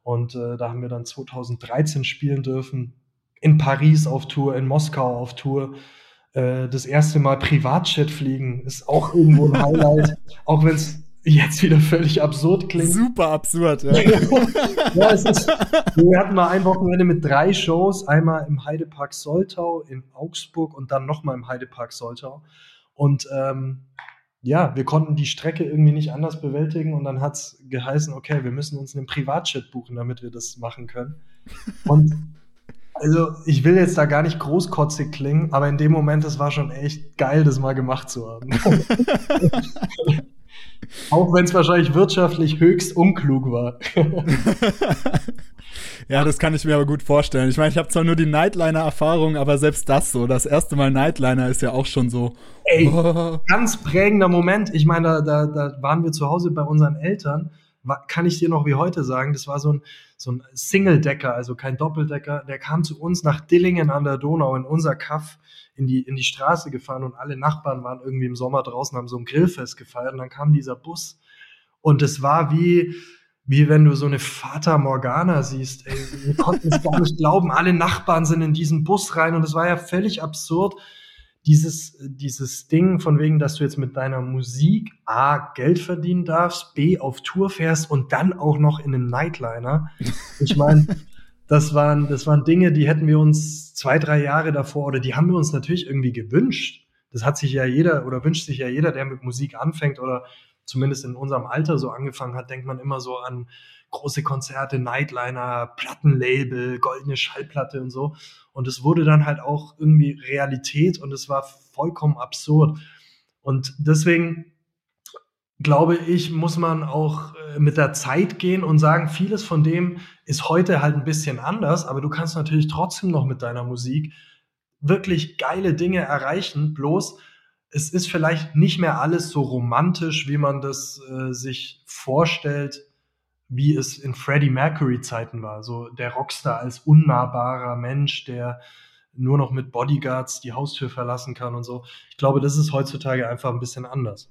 [SPEAKER 2] Und äh, da haben wir dann 2013 spielen dürfen. In Paris auf Tour, in Moskau auf Tour. Äh, das erste Mal Privatjet fliegen ist auch irgendwo ein Highlight. auch wenn es jetzt wieder völlig absurd klingt.
[SPEAKER 1] Super absurd, ja.
[SPEAKER 2] ja ist, wir hatten mal ein Wochenende mit drei Shows. Einmal im Heidepark Soltau, in Augsburg und dann nochmal im Heidepark Soltau. Und ähm, ja, wir konnten die Strecke irgendwie nicht anders bewältigen und dann hat es geheißen, okay, wir müssen uns einen Privatjet buchen, damit wir das machen können. Und also ich will jetzt da gar nicht großkotzig klingen, aber in dem Moment, es war schon echt geil, das mal gemacht zu haben. Auch wenn es wahrscheinlich wirtschaftlich höchst unklug war.
[SPEAKER 1] ja, das kann ich mir aber gut vorstellen. Ich meine, ich habe zwar nur die Nightliner-Erfahrung, aber selbst das so, das erste Mal Nightliner ist ja auch schon so.
[SPEAKER 2] Ey, oh. ganz prägender Moment. Ich meine, da, da, da waren wir zu Hause bei unseren Eltern. Kann ich dir noch wie heute sagen, das war so ein, so ein Single-Decker, also kein Doppeldecker. Der kam zu uns nach Dillingen an der Donau in unser Kaff in die, in die Straße gefahren und alle Nachbarn waren irgendwie im Sommer draußen, haben so ein Grillfest gefeiert und dann kam dieser Bus und es war wie, wie wenn du so eine Fata Morgana siehst. Ey, wir konnten es gar nicht glauben, alle Nachbarn sind in diesen Bus rein und es war ja völlig absurd. Dieses, dieses Ding von wegen, dass du jetzt mit deiner Musik A, Geld verdienen darfst, B, auf Tour fährst und dann auch noch in einem Nightliner. Ich meine, das waren, das waren Dinge, die hätten wir uns zwei, drei Jahre davor oder die haben wir uns natürlich irgendwie gewünscht. Das hat sich ja jeder oder wünscht sich ja jeder, der mit Musik anfängt oder zumindest in unserem Alter so angefangen hat, denkt man immer so an große Konzerte, Nightliner, Plattenlabel, goldene Schallplatte und so. Und es wurde dann halt auch irgendwie Realität und es war vollkommen absurd. Und deswegen glaube ich, muss man auch äh, mit der Zeit gehen und sagen, vieles von dem ist heute halt ein bisschen anders, aber du kannst natürlich trotzdem noch mit deiner Musik wirklich geile Dinge erreichen. Bloß es ist vielleicht nicht mehr alles so romantisch, wie man das äh, sich vorstellt, wie es in Freddie Mercury Zeiten war. So der Rockstar als unnahbarer Mensch, der nur noch mit Bodyguards die Haustür verlassen kann und so. Ich glaube, das ist heutzutage einfach ein bisschen anders.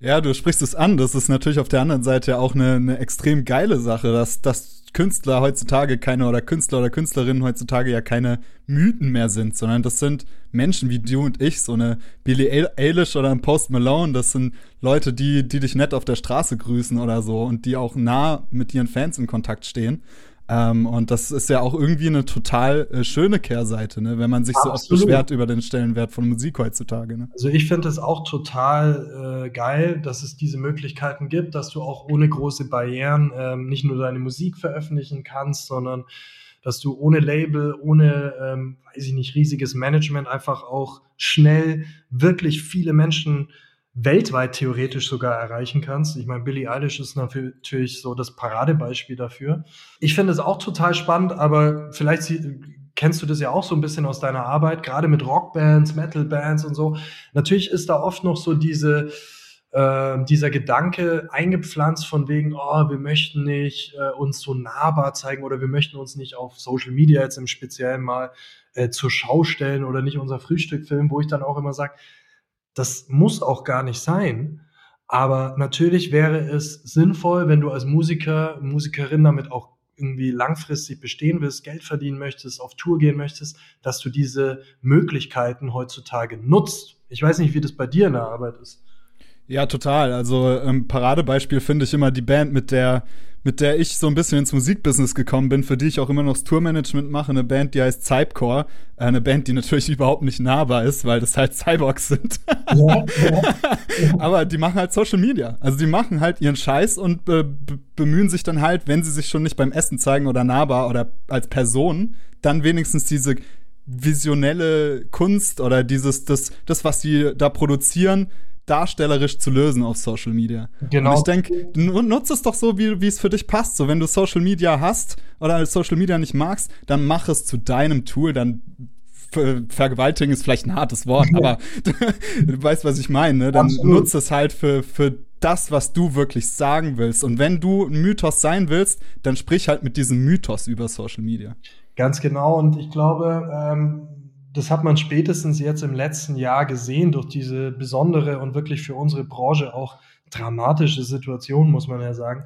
[SPEAKER 1] Ja, du sprichst es an. Das ist natürlich auf der anderen Seite auch eine, eine extrem geile Sache, dass, dass Künstler heutzutage keine oder Künstler oder Künstlerinnen heutzutage ja keine Mythen mehr sind, sondern das sind Menschen wie du und ich, so eine Billie Eilish oder ein Post Malone. Das sind Leute, die, die dich nett auf der Straße grüßen oder so und die auch nah mit ihren Fans in Kontakt stehen. Ähm, und das ist ja auch irgendwie eine total äh, schöne Kehrseite, ne? wenn man sich Absolut. so oft beschwert über den Stellenwert von Musik heutzutage. Ne?
[SPEAKER 2] Also ich finde es auch total äh, geil, dass es diese Möglichkeiten gibt, dass du auch ohne große Barrieren ähm, nicht nur deine Musik veröffentlichen kannst, sondern dass du ohne Label, ohne, ähm, weiß ich nicht, riesiges Management einfach auch schnell wirklich viele Menschen weltweit theoretisch sogar erreichen kannst. Ich meine, Billie Eilish ist natürlich so das Paradebeispiel dafür. Ich finde es auch total spannend, aber vielleicht kennst du das ja auch so ein bisschen aus deiner Arbeit, gerade mit Rockbands, Metalbands und so. Natürlich ist da oft noch so diese äh, dieser Gedanke eingepflanzt von wegen, oh, wir möchten nicht äh, uns so nahbar zeigen oder wir möchten uns nicht auf Social Media jetzt im Speziellen mal äh, zur Schau stellen oder nicht unser Frühstück filmen, wo ich dann auch immer sage, das muss auch gar nicht sein. Aber natürlich wäre es sinnvoll, wenn du als Musiker, Musikerin damit auch irgendwie langfristig bestehen willst, Geld verdienen möchtest, auf Tour gehen möchtest, dass du diese Möglichkeiten heutzutage nutzt. Ich weiß nicht, wie das bei dir in der Arbeit ist.
[SPEAKER 1] Ja, total. Also ähm, Paradebeispiel finde ich immer die Band, mit der mit der ich so ein bisschen ins Musikbusiness gekommen bin, für die ich auch immer noch das Tourmanagement mache, eine Band, die heißt Cypcore, äh, eine Band, die natürlich überhaupt nicht nahbar ist, weil das halt Cyborgs sind. Ja, ja. Aber die machen halt Social Media. Also die machen halt ihren Scheiß und be bemühen sich dann halt, wenn sie sich schon nicht beim Essen zeigen oder nahbar oder als Person, dann wenigstens diese visionelle Kunst oder dieses, das, das, was sie da produzieren, darstellerisch zu lösen auf Social Media. Genau. Und ich denke, nutze es doch so, wie, wie es für dich passt. So, wenn du Social Media hast oder Social Media nicht magst, dann mach es zu deinem Tool, dann vergewaltigen ist vielleicht ein hartes Wort, aber du weißt, was ich meine. Ne? Dann Absolut. nutze es halt für, für das, was du wirklich sagen willst. Und wenn du ein Mythos sein willst, dann sprich halt mit diesem Mythos über Social Media.
[SPEAKER 2] Ganz genau. Und ich glaube, ähm, das hat man spätestens jetzt im letzten Jahr gesehen durch diese besondere und wirklich für unsere Branche auch dramatische Situation, muss man ja sagen.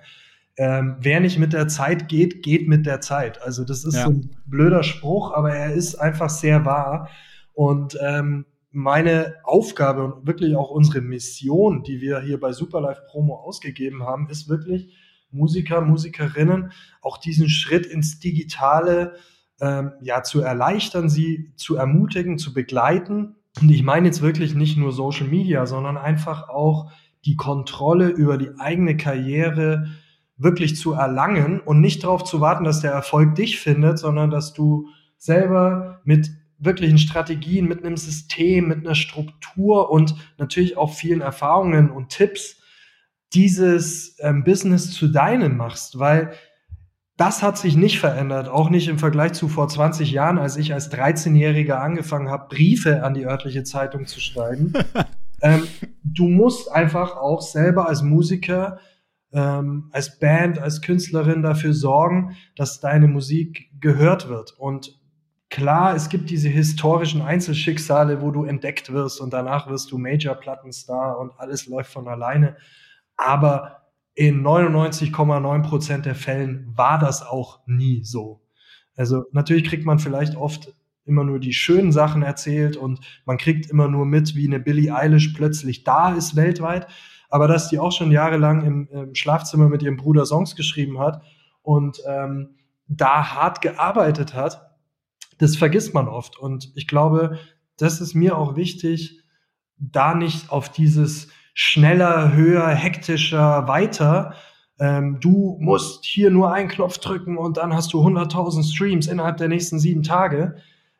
[SPEAKER 2] Ähm, wer nicht mit der Zeit geht, geht mit der Zeit. Also das ist ja. so ein blöder Spruch, aber er ist einfach sehr wahr. Und ähm, meine Aufgabe und wirklich auch unsere Mission, die wir hier bei Superlife Promo ausgegeben haben, ist wirklich Musiker, Musikerinnen auch diesen Schritt ins Digitale ähm, ja zu erleichtern, sie zu ermutigen, zu begleiten. Und ich meine jetzt wirklich nicht nur Social Media, sondern einfach auch die Kontrolle über die eigene Karriere wirklich zu erlangen und nicht darauf zu warten, dass der Erfolg dich findet, sondern dass du selber mit wirklichen Strategien, mit einem System, mit einer Struktur und natürlich auch vielen Erfahrungen und Tipps dieses ähm, Business zu deinem machst, weil das hat sich nicht verändert, auch nicht im Vergleich zu vor 20 Jahren, als ich als 13-Jähriger angefangen habe, Briefe an die örtliche Zeitung zu schreiben. ähm, du musst einfach auch selber als Musiker ähm, als Band, als Künstlerin dafür sorgen, dass deine Musik gehört wird. Und klar, es gibt diese historischen Einzelschicksale, wo du entdeckt wirst und danach wirst du Major-Plattenstar und alles läuft von alleine. Aber in 99,9 Prozent der Fällen war das auch nie so. Also natürlich kriegt man vielleicht oft immer nur die schönen Sachen erzählt und man kriegt immer nur mit, wie eine Billie Eilish plötzlich da ist weltweit aber dass die auch schon jahrelang im, im Schlafzimmer mit ihrem Bruder Songs geschrieben hat und ähm, da hart gearbeitet hat, das vergisst man oft. Und ich glaube, das ist mir auch wichtig, da nicht auf dieses schneller, höher, hektischer, weiter. Ähm, du musst hier nur einen Knopf drücken und dann hast du 100.000 Streams innerhalb der nächsten sieben Tage.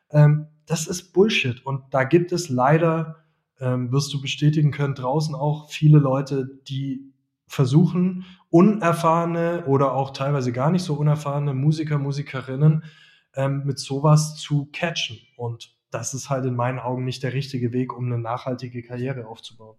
[SPEAKER 2] Ähm, das ist Bullshit. Und da gibt es leider ähm, wirst du bestätigen können, draußen auch viele Leute, die versuchen, unerfahrene oder auch teilweise gar nicht so unerfahrene Musiker, Musikerinnen ähm, mit sowas zu catchen. Und das ist halt in meinen Augen nicht der richtige Weg, um eine nachhaltige Karriere aufzubauen.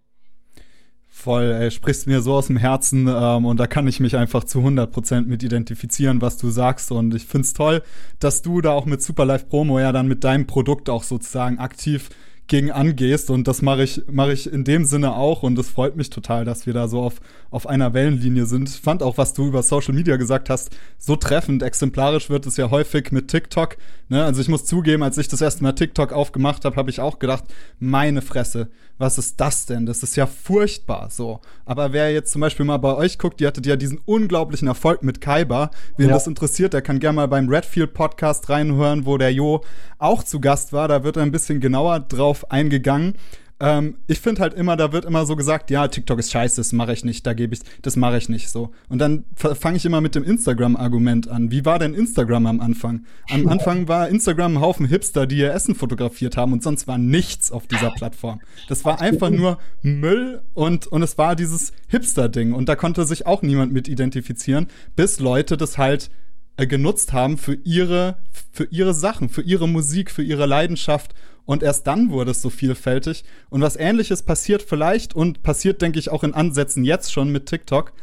[SPEAKER 1] Voll, ey, sprichst mir so aus dem Herzen ähm, und da kann ich mich einfach zu 100% mit identifizieren, was du sagst und ich find's toll, dass du da auch mit Superlife Promo ja dann mit deinem Produkt auch sozusagen aktiv gegen angehst und das mache ich mache ich in dem Sinne auch und es freut mich total, dass wir da so auf auf einer Wellenlinie sind. Ich fand auch, was du über Social Media gesagt hast, so treffend. Exemplarisch wird es ja häufig mit TikTok. Ne? Also ich muss zugeben, als ich das erste Mal TikTok aufgemacht habe, habe ich auch gedacht, meine Fresse, was ist das denn? Das ist ja furchtbar so. Aber wer jetzt zum Beispiel mal bei euch guckt, die hattet ja diesen unglaublichen Erfolg mit Kaiba. Wen ja. das interessiert, der kann gerne mal beim Redfield Podcast reinhören, wo der Jo auch zu Gast war. Da wird er ein bisschen genauer drauf eingegangen. Ähm, ich finde halt immer, da wird immer so gesagt, ja, TikTok ist scheiße, das mache ich nicht, da gebe ich, das mache ich nicht so. Und dann fange ich immer mit dem Instagram-Argument an. Wie war denn Instagram am Anfang? Am Anfang war Instagram ein Haufen Hipster, die ihr Essen fotografiert haben und sonst war nichts auf dieser Plattform. Das war einfach nur Müll und, und es war dieses Hipster-Ding und da konnte sich auch niemand mit identifizieren, bis Leute das halt äh, genutzt haben für ihre, für ihre Sachen, für ihre Musik, für ihre Leidenschaft und erst dann wurde es so vielfältig. Und was ähnliches passiert vielleicht und passiert, denke ich, auch in Ansätzen jetzt schon mit TikTok.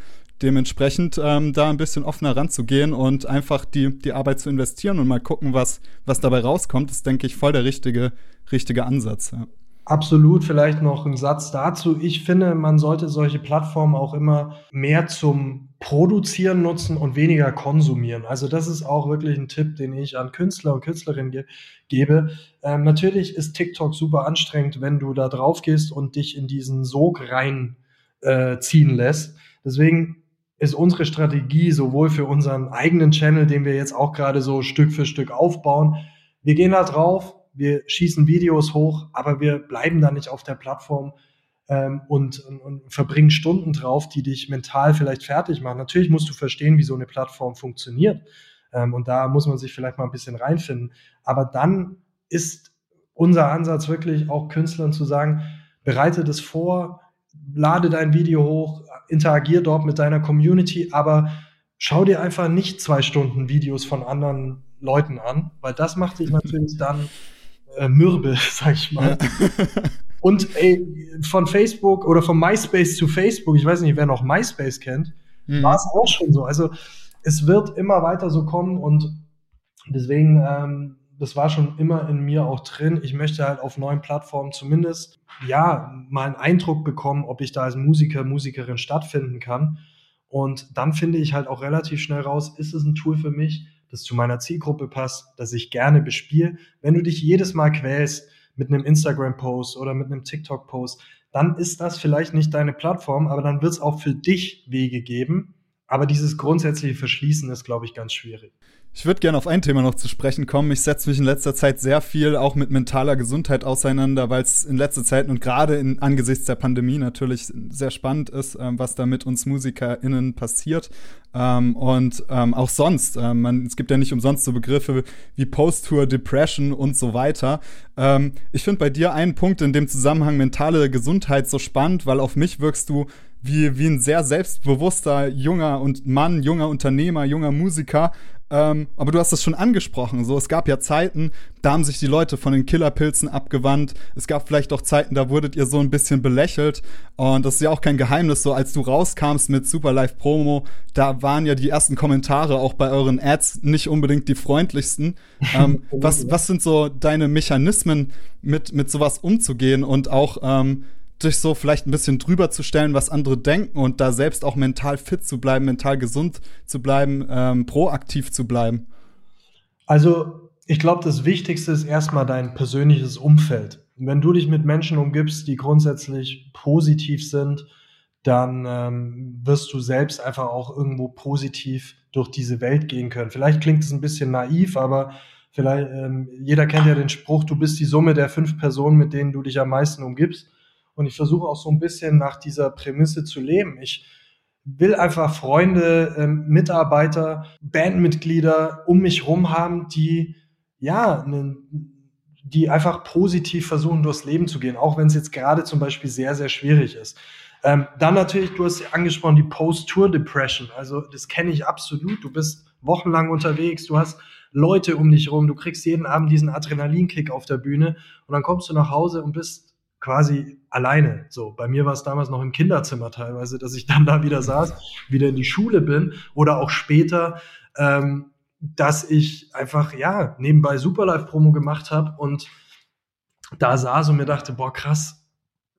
[SPEAKER 1] Dementsprechend ähm, da ein bisschen offener ranzugehen und einfach die, die Arbeit zu investieren und mal gucken, was, was dabei rauskommt, ist, denke ich, voll der richtige, richtige Ansatz. Ja.
[SPEAKER 2] Absolut, vielleicht noch ein Satz dazu. Ich finde, man sollte solche Plattformen auch immer mehr zum Produzieren nutzen und weniger konsumieren. Also das ist auch wirklich ein Tipp, den ich an Künstler und Künstlerinnen ge gebe. Ähm, natürlich ist TikTok super anstrengend, wenn du da drauf gehst und dich in diesen Sog reinziehen äh, lässt. Deswegen ist unsere Strategie sowohl für unseren eigenen Channel, den wir jetzt auch gerade so Stück für Stück aufbauen. Wir gehen da drauf, wir schießen Videos hoch, aber wir bleiben da nicht auf der Plattform ähm, und, und, und verbringen Stunden drauf, die dich mental vielleicht fertig machen. Natürlich musst du verstehen, wie so eine Plattform funktioniert. Ähm, und da muss man sich vielleicht mal ein bisschen reinfinden. Aber dann ist unser Ansatz wirklich auch Künstlern zu sagen, bereite das vor, lade dein Video hoch, interagier dort mit deiner Community, aber schau dir einfach nicht zwei Stunden Videos von anderen Leuten an, weil das macht dich natürlich dann äh, mürbe, sag ich mal. Und ey, von Facebook oder von MySpace zu Facebook, ich weiß nicht, wer noch MySpace kennt, mhm. war es auch schon so. Also es wird immer weiter so kommen und deswegen, ähm, das war schon immer in mir auch drin. Ich möchte halt auf neuen Plattformen zumindest, ja, mal einen Eindruck bekommen, ob ich da als Musiker, Musikerin stattfinden kann. Und dann finde ich halt auch relativ schnell raus, ist es ein Tool für mich, das zu meiner Zielgruppe passt, das ich gerne bespiele. Wenn du dich jedes Mal quälst mit einem Instagram-Post oder mit einem TikTok-Post, dann ist das vielleicht nicht deine Plattform, aber dann wird es auch für dich Wege geben. Aber dieses grundsätzliche Verschließen ist, glaube ich, ganz schwierig.
[SPEAKER 1] Ich würde gerne auf ein Thema noch zu sprechen kommen. Ich setze mich in letzter Zeit sehr viel auch mit mentaler Gesundheit auseinander, weil es in letzter Zeit und gerade in, angesichts der Pandemie natürlich sehr spannend ist, ähm, was da mit uns MusikerInnen passiert. Ähm, und ähm, auch sonst. Ähm, man, es gibt ja nicht umsonst so Begriffe wie Post-Tour, Depression und so weiter. Ähm, ich finde bei dir einen Punkt in dem Zusammenhang mentale Gesundheit so spannend, weil auf mich wirkst du wie, wie ein sehr selbstbewusster junger und Mann, junger Unternehmer, junger Musiker, ähm, aber du hast das schon angesprochen. So, es gab ja Zeiten, da haben sich die Leute von den Killerpilzen abgewandt. Es gab vielleicht auch Zeiten, da wurdet ihr so ein bisschen belächelt. Und das ist ja auch kein Geheimnis. So, als du rauskamst mit Super Live Promo, da waren ja die ersten Kommentare auch bei euren Ads nicht unbedingt die freundlichsten. ähm, was, was sind so deine Mechanismen, mit, mit sowas umzugehen und auch ähm, dich so vielleicht ein bisschen drüber zu stellen, was andere denken und da selbst auch mental fit zu bleiben, mental gesund zu bleiben, ähm, proaktiv zu bleiben?
[SPEAKER 2] Also ich glaube, das Wichtigste ist erstmal dein persönliches Umfeld. Wenn du dich mit Menschen umgibst, die grundsätzlich positiv sind, dann ähm, wirst du selbst einfach auch irgendwo positiv durch diese Welt gehen können. Vielleicht klingt es ein bisschen naiv, aber vielleicht ähm, jeder kennt ja den Spruch: Du bist die Summe der fünf Personen, mit denen du dich am meisten umgibst. Und ich versuche auch so ein bisschen nach dieser Prämisse zu leben. Ich will einfach Freunde, ähm, Mitarbeiter, Bandmitglieder um mich rum haben, die ja, ne, die einfach positiv versuchen, durchs Leben zu gehen, auch wenn es jetzt gerade zum Beispiel sehr, sehr schwierig ist. Ähm, dann natürlich, du hast angesprochen, die Post-Tour-Depression. Also das kenne ich absolut. Du bist wochenlang unterwegs, du hast Leute um dich rum, du kriegst jeden Abend diesen Adrenalinkick auf der Bühne und dann kommst du nach Hause und bist quasi alleine. So, bei mir war es damals noch im Kinderzimmer teilweise, dass ich dann da wieder saß, wieder in die Schule bin oder auch später, ähm, dass ich einfach ja nebenbei Superlife Promo gemacht habe und da saß und mir dachte, boah krass,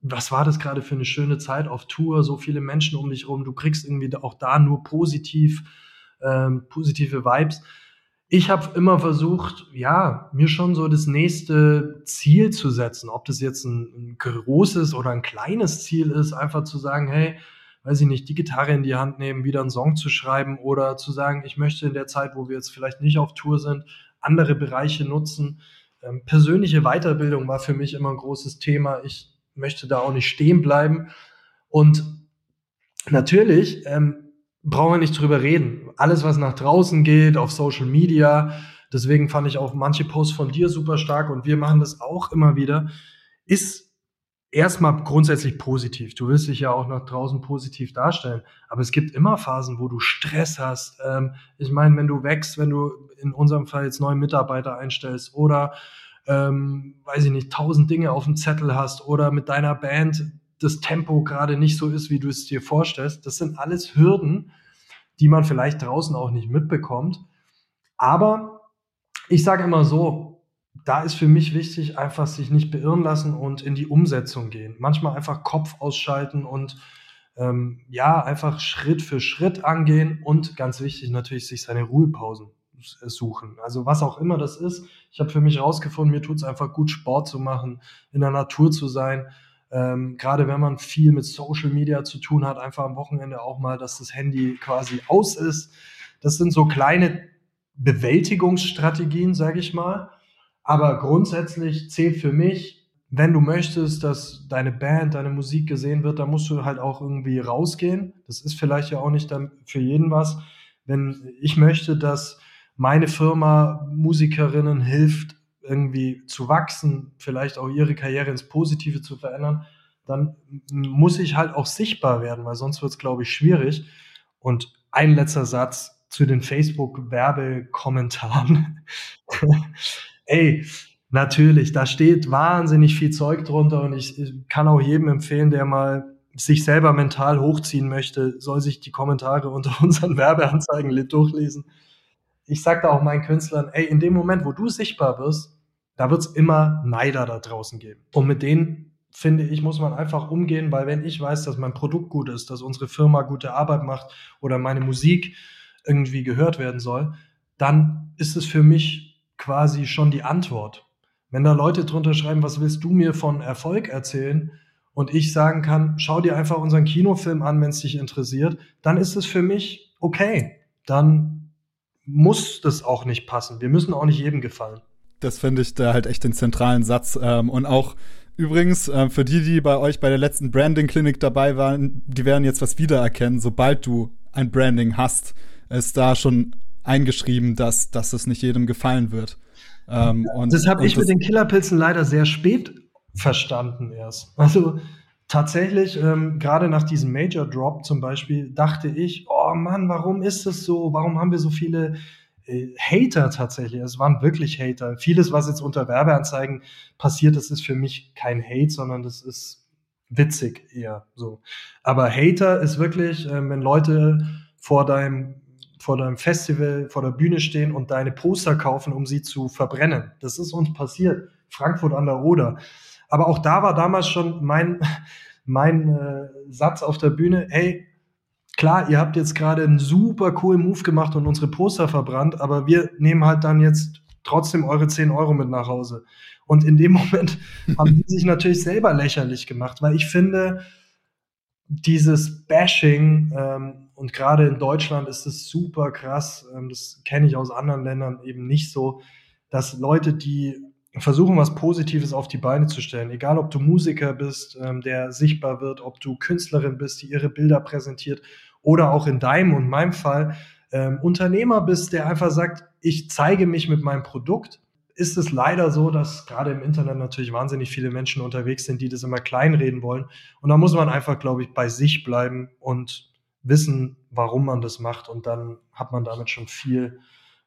[SPEAKER 2] was war das gerade für eine schöne Zeit auf Tour, so viele Menschen um dich rum, du kriegst irgendwie auch da nur positiv ähm, positive Vibes ich habe immer versucht, ja, mir schon so das nächste Ziel zu setzen. Ob das jetzt ein, ein, großes oder ein kleines Ziel ist, einfach zu sagen, hey, weiß ich nicht, die Gitarre in die Hand nehmen, wieder einen Song zu schreiben oder zu sagen, ich möchte in der Zeit, wo wir jetzt vielleicht nicht auf Tour sind, andere Bereiche nutzen. Ähm, persönliche Weiterbildung war für mich immer ein großes Thema. Ich möchte da auch nicht stehen bleiben. Und natürlich ähm, brauchen wir nicht drüber reden. Alles, was nach draußen geht, auf Social Media, deswegen fand ich auch manche Posts von dir super stark und wir machen das auch immer wieder, ist erstmal grundsätzlich positiv. Du willst dich ja auch nach draußen positiv darstellen. Aber es gibt immer Phasen, wo du Stress hast. Ähm, ich meine, wenn du wächst, wenn du in unserem Fall jetzt neue Mitarbeiter einstellst oder, ähm, weiß ich nicht, tausend Dinge auf dem Zettel hast oder mit deiner Band das Tempo gerade nicht so ist, wie du es dir vorstellst. Das sind alles Hürden, die man vielleicht draußen auch nicht mitbekommt. Aber ich sage immer so, da ist für mich wichtig, einfach sich nicht beirren lassen und in die Umsetzung gehen. Manchmal einfach Kopf ausschalten und ähm, ja, einfach Schritt für Schritt angehen und ganz wichtig natürlich sich seine Ruhepausen suchen. Also was auch immer das ist. Ich habe für mich herausgefunden, mir tut es einfach gut, Sport zu machen, in der Natur zu sein, ähm, Gerade wenn man viel mit Social Media zu tun hat, einfach am Wochenende auch mal, dass das Handy quasi aus ist. Das sind so kleine Bewältigungsstrategien, sage ich mal. Aber grundsätzlich zählt für mich, wenn du möchtest, dass deine Band, deine Musik gesehen wird, dann musst du halt auch irgendwie rausgehen. Das ist vielleicht ja auch nicht für jeden was. Wenn ich möchte, dass meine Firma Musikerinnen hilft, irgendwie zu wachsen, vielleicht auch ihre Karriere ins Positive zu verändern, dann muss ich halt auch sichtbar werden, weil sonst wird es, glaube ich, schwierig. Und ein letzter Satz zu den Facebook-Werbekommentaren. Ey, natürlich, da steht wahnsinnig viel Zeug drunter und ich, ich kann auch jedem empfehlen, der mal sich selber mental hochziehen möchte, soll sich die Kommentare unter unseren Werbeanzeigen durchlesen. Ich sage da auch meinen Künstlern, ey, in dem Moment, wo du sichtbar wirst, da wird es immer Neider da draußen geben. Und mit denen, finde ich, muss man einfach umgehen, weil wenn ich weiß, dass mein Produkt gut ist, dass unsere Firma gute Arbeit macht oder meine Musik irgendwie gehört werden soll, dann ist es für mich quasi schon die Antwort. Wenn da Leute drunter schreiben, was willst du mir von Erfolg erzählen? Und ich sagen kann, schau dir einfach unseren Kinofilm an, wenn es dich interessiert, dann ist es für mich okay. Dann muss das auch nicht passen. Wir müssen auch nicht jedem gefallen.
[SPEAKER 1] Das finde ich da halt echt den zentralen Satz. Ähm, und auch übrigens, äh, für die, die bei euch bei der letzten Branding-Klinik dabei waren, die werden jetzt was wiedererkennen, sobald du ein Branding hast, ist da schon eingeschrieben, dass, dass es nicht jedem gefallen wird.
[SPEAKER 2] Ähm, und, das habe ich mit den Killerpilzen leider sehr spät verstanden erst. Also tatsächlich, ähm, gerade nach diesem Major Drop zum Beispiel, dachte ich, oh Mann, warum ist das so? Warum haben wir so viele Hater tatsächlich? Es waren wirklich Hater. Vieles, was jetzt unter Werbeanzeigen passiert, das ist für mich kein Hate, sondern das ist witzig eher so. Aber Hater ist wirklich, äh, wenn Leute vor deinem vor deinem Festival, vor der Bühne stehen und deine Poster kaufen, um sie zu verbrennen. Das ist uns passiert. Frankfurt an der Oder. Aber auch da war damals schon mein, mein äh, Satz auf der Bühne, hey, klar, ihr habt jetzt gerade einen super coolen Move gemacht und unsere Poster verbrannt, aber wir nehmen halt dann jetzt trotzdem eure 10 Euro mit nach Hause. Und in dem Moment haben die sich natürlich selber lächerlich gemacht, weil ich finde, dieses Bashing ähm, und gerade in Deutschland ist es super krass, ähm, das kenne ich aus anderen Ländern eben nicht so, dass Leute, die versuchen, was Positives auf die Beine zu stellen, egal ob du Musiker bist, ähm, der sichtbar wird, ob du Künstlerin bist, die ihre Bilder präsentiert, oder auch in deinem und meinem Fall ähm, Unternehmer bist, der einfach sagt, ich zeige mich mit meinem Produkt, ist es leider so, dass gerade im Internet natürlich wahnsinnig viele Menschen unterwegs sind, die das immer kleinreden wollen. Und da muss man einfach, glaube ich, bei sich bleiben und wissen, warum man das macht und dann hat man damit schon viel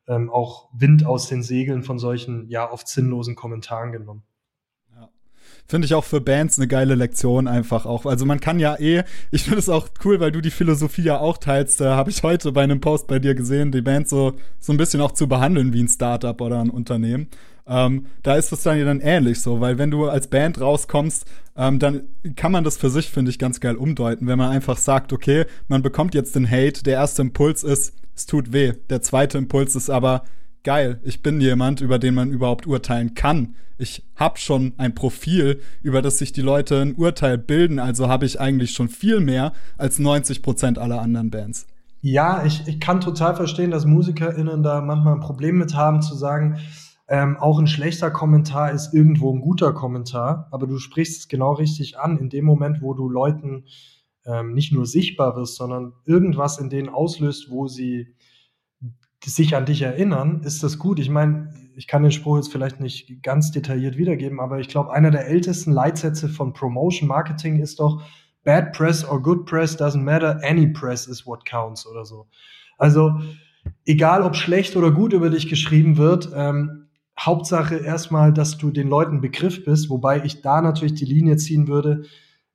[SPEAKER 2] ähm, auch Wind aus den Segeln von solchen ja oft sinnlosen Kommentaren genommen.
[SPEAKER 1] Finde ich auch für Bands eine geile Lektion einfach auch. Also man kann ja eh, ich finde es auch cool, weil du die Philosophie ja auch teilst. Da habe ich heute bei einem Post bei dir gesehen, die Band so, so ein bisschen auch zu behandeln wie ein Startup oder ein Unternehmen. Ähm, da ist es dann ja dann ähnlich so, weil wenn du als Band rauskommst, ähm, dann kann man das für sich, finde ich, ganz geil umdeuten, wenn man einfach sagt, okay, man bekommt jetzt den Hate, der erste Impuls ist, es tut weh. Der zweite Impuls ist aber, geil, ich bin jemand, über den man überhaupt urteilen kann. Ich habe schon ein Profil, über das sich die Leute ein Urteil bilden, also habe ich eigentlich schon viel mehr als 90 Prozent aller anderen Bands.
[SPEAKER 2] Ja, ich, ich kann total verstehen, dass MusikerInnen da manchmal ein Problem mit haben, zu sagen, ähm, auch ein schlechter Kommentar ist irgendwo ein guter Kommentar, aber du sprichst es genau richtig an. In dem Moment, wo du Leuten ähm, nicht nur sichtbar wirst, sondern irgendwas in denen auslöst, wo sie sich an dich erinnern, ist das gut. Ich meine, ich kann den Spruch jetzt vielleicht nicht ganz detailliert wiedergeben, aber ich glaube, einer der ältesten Leitsätze von Promotion Marketing ist doch Bad Press or Good Press doesn't matter, any press is what counts oder so. Also egal, ob schlecht oder gut über dich geschrieben wird, ähm, Hauptsache erstmal, dass du den Leuten Begriff bist, wobei ich da natürlich die Linie ziehen würde.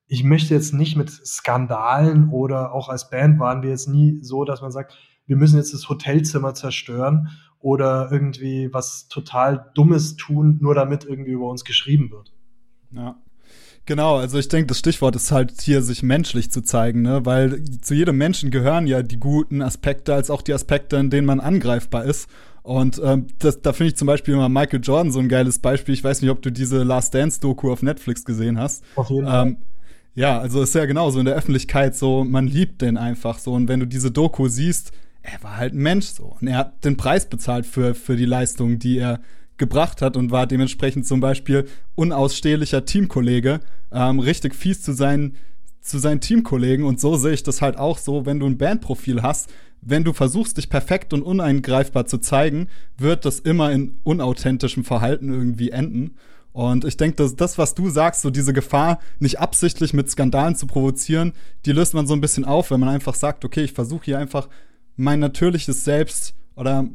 [SPEAKER 2] Ich möchte jetzt nicht mit Skandalen oder auch als Band waren wir jetzt nie so, dass man sagt, wir müssen jetzt das Hotelzimmer zerstören oder irgendwie was total Dummes tun, nur damit irgendwie über uns geschrieben wird.
[SPEAKER 1] Ja. Genau, also ich denke, das Stichwort ist halt hier, sich menschlich zu zeigen, ne? Weil zu jedem Menschen gehören ja die guten Aspekte als auch die Aspekte, in denen man angreifbar ist. Und ähm, das, da finde ich zum Beispiel immer Michael Jordan so ein geiles Beispiel. Ich weiß nicht, ob du diese Last Dance-Doku auf Netflix gesehen hast.
[SPEAKER 2] Auf jeden Fall. Ähm,
[SPEAKER 1] ja, also ist ja genauso in der Öffentlichkeit so, man liebt den einfach so. Und wenn du diese Doku siehst, er war halt ein Mensch so. Und er hat den Preis bezahlt für, für die Leistung, die er gebracht hat und war dementsprechend zum Beispiel unausstehlicher Teamkollege, ähm, richtig fies zu seinen, zu seinen Teamkollegen. Und so sehe ich das halt auch so, wenn du ein Bandprofil hast, wenn du versuchst, dich perfekt und uneingreifbar zu zeigen, wird das immer in unauthentischem Verhalten irgendwie enden. Und ich denke, dass das, was du sagst, so diese Gefahr, nicht absichtlich mit Skandalen zu provozieren, die löst man so ein bisschen auf, wenn man einfach sagt, okay, ich versuche hier einfach mein natürliches Selbst oder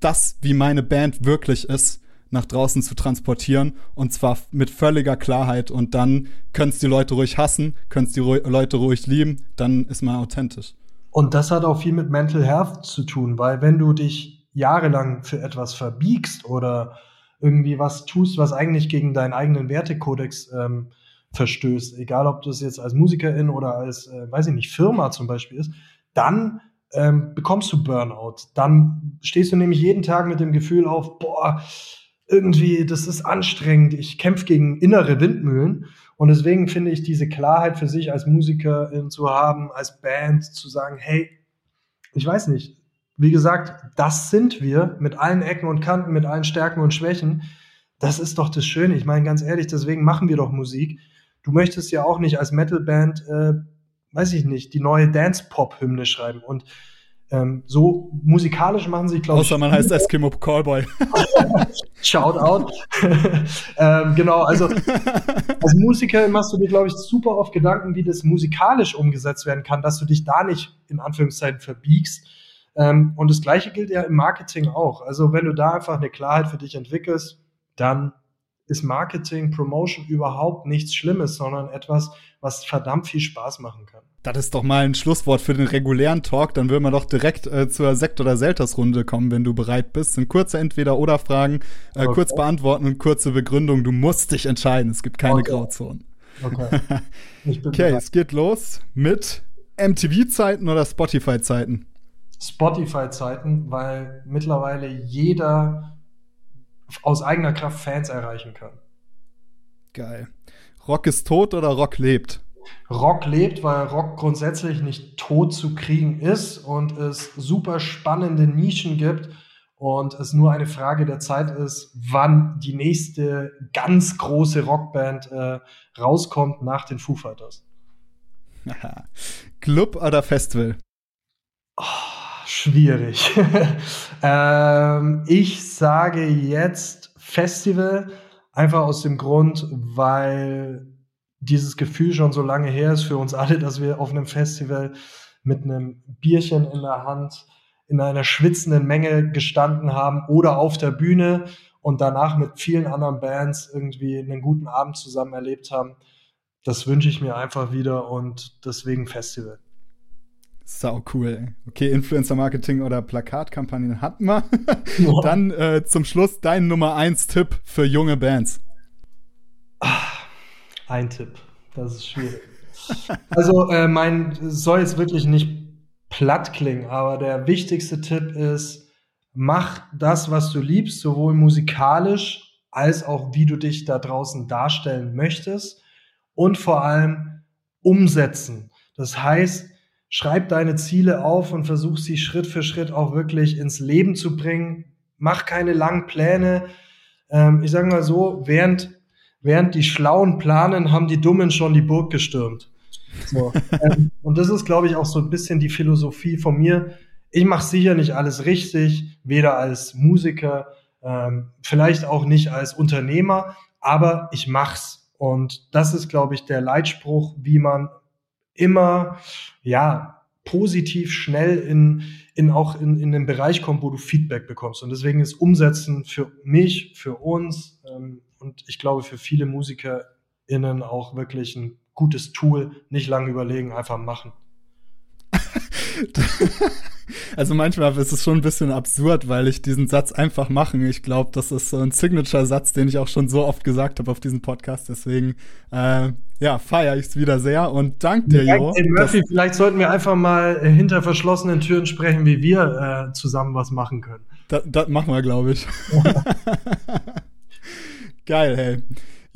[SPEAKER 1] das, wie meine Band wirklich ist, nach draußen zu transportieren und zwar mit völliger Klarheit und dann können es die Leute ruhig hassen, können es die Ru Leute ruhig lieben, dann ist man authentisch.
[SPEAKER 2] Und das hat auch viel mit Mental Health zu tun, weil wenn du dich jahrelang für etwas verbiegst oder irgendwie was tust, was eigentlich gegen deinen eigenen Wertekodex ähm, verstößt, egal ob das jetzt als Musikerin oder als, äh, weiß ich nicht, Firma zum Beispiel ist, dann ähm, bekommst du Burnout. Dann stehst du nämlich jeden Tag mit dem Gefühl auf, boah, irgendwie, das ist anstrengend, ich kämpfe gegen innere Windmühlen. Und deswegen finde ich diese Klarheit für sich als Musikerin zu haben, als Band zu sagen, hey, ich weiß nicht, wie gesagt, das sind wir mit allen Ecken und Kanten, mit allen Stärken und Schwächen. Das ist doch das Schöne. Ich meine, ganz ehrlich, deswegen machen wir doch Musik. Du möchtest ja auch nicht als Metalband, äh, weiß ich nicht, die neue Dance-Pop-Hymne schreiben. Und ähm, so musikalisch machen sich, glaube
[SPEAKER 1] ich. Außer man heißt Eskimo Callboy.
[SPEAKER 2] Shout out. ähm, genau, also als Musiker machst du dir, glaube ich, super oft Gedanken, wie das musikalisch umgesetzt werden kann, dass du dich da nicht in Anführungszeichen verbiegst ähm, und das Gleiche gilt ja im Marketing auch. Also wenn du da einfach eine Klarheit für dich entwickelst, dann ist Marketing, Promotion überhaupt nichts Schlimmes, sondern etwas, was verdammt viel Spaß machen kann.
[SPEAKER 1] Das ist doch mal ein Schlusswort für den regulären Talk. Dann würden wir doch direkt äh, zur Sekt- oder Selters-Runde kommen, wenn du bereit bist. Sind kurze Entweder-Oder-Fragen, äh, okay. kurz beantworten und kurze Begründung. Du musst dich entscheiden. Es gibt keine okay. Grauzonen. Okay. okay, es geht los mit MTV-Zeiten oder Spotify-Zeiten.
[SPEAKER 2] Spotify-Zeiten, weil mittlerweile jeder aus eigener Kraft Fans erreichen kann.
[SPEAKER 1] Geil. Rock ist tot oder Rock lebt?
[SPEAKER 2] Rock lebt, weil Rock grundsätzlich nicht tot zu kriegen ist und es super spannende Nischen gibt und es nur eine Frage der Zeit ist, wann die nächste ganz große Rockband äh, rauskommt nach den Foo Fighters.
[SPEAKER 1] Club oder Festival?
[SPEAKER 2] Oh, Schwierig. ähm, ich sage jetzt Festival, einfach aus dem Grund, weil dieses Gefühl schon so lange her ist für uns alle, dass wir auf einem Festival mit einem Bierchen in der Hand in einer schwitzenden Menge gestanden haben oder auf der Bühne und danach mit vielen anderen Bands irgendwie einen guten Abend zusammen erlebt haben. Das wünsche ich mir einfach wieder und deswegen Festival.
[SPEAKER 1] Sau cool. Okay, Influencer-Marketing oder Plakatkampagnen hatten wir. Dann äh, zum Schluss dein Nummer 1 Tipp für junge Bands.
[SPEAKER 2] Ein Tipp. Das ist schwierig. also, äh, mein soll jetzt wirklich nicht platt klingen, aber der wichtigste Tipp ist, mach das, was du liebst, sowohl musikalisch als auch wie du dich da draußen darstellen möchtest und vor allem umsetzen. Das heißt, schreib deine Ziele auf und versuch sie Schritt für Schritt auch wirklich ins Leben zu bringen. Mach keine langen Pläne. Ähm, ich sage mal so, während, während die Schlauen planen, haben die Dummen schon die Burg gestürmt. So. ähm, und das ist, glaube ich, auch so ein bisschen die Philosophie von mir. Ich mache sicher nicht alles richtig, weder als Musiker, ähm, vielleicht auch nicht als Unternehmer, aber ich mach's. Und das ist, glaube ich, der Leitspruch, wie man immer, ja, positiv schnell in, in auch in, in den Bereich kommt, wo du Feedback bekommst. Und deswegen ist Umsetzen für mich, für uns ähm, und ich glaube für viele MusikerInnen auch wirklich ein gutes Tool. Nicht lange überlegen, einfach machen.
[SPEAKER 1] also manchmal ist es schon ein bisschen absurd, weil ich diesen Satz einfach machen. Ich glaube, das ist so ein Signature-Satz, den ich auch schon so oft gesagt habe auf diesem Podcast. Deswegen, äh, ja, feiere ich es wieder sehr und dank dir, Jo.
[SPEAKER 2] Hey Murphy, vielleicht sollten wir einfach mal hinter verschlossenen Türen sprechen, wie wir äh, zusammen was machen können.
[SPEAKER 1] Das, das machen wir, glaube ich. Geil, hey.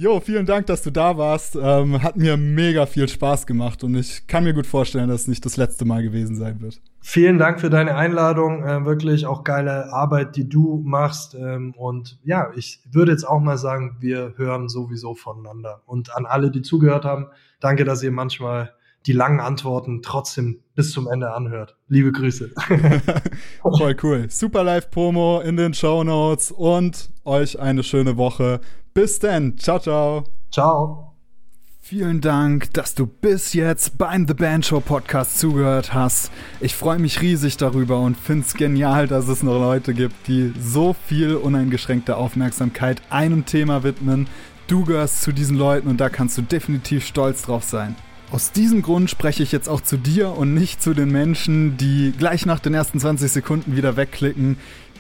[SPEAKER 1] Jo, vielen Dank, dass du da warst. Ähm, hat mir mega viel Spaß gemacht und ich kann mir gut vorstellen, dass es nicht das letzte Mal gewesen sein wird.
[SPEAKER 2] Vielen Dank für deine Einladung. Äh, wirklich auch geile Arbeit, die du machst. Ähm, und ja, ich würde jetzt auch mal sagen, wir hören sowieso voneinander. Und an alle, die zugehört haben, danke, dass ihr manchmal die langen Antworten trotzdem bis zum Ende anhört. Liebe Grüße.
[SPEAKER 1] Voll cool. Super Live-Promo in den Show Notes und euch eine schöne Woche. Bis dann. Ciao, ciao.
[SPEAKER 2] Ciao.
[SPEAKER 1] Vielen Dank, dass du bis jetzt beim The Band Show Podcast zugehört hast. Ich freue mich riesig darüber und finde es genial, dass es noch Leute gibt, die so viel uneingeschränkte Aufmerksamkeit einem Thema widmen. Du gehörst zu diesen Leuten und da kannst du definitiv stolz drauf sein. Aus diesem Grund spreche ich jetzt auch zu dir und nicht zu den Menschen, die gleich nach den ersten 20 Sekunden wieder wegklicken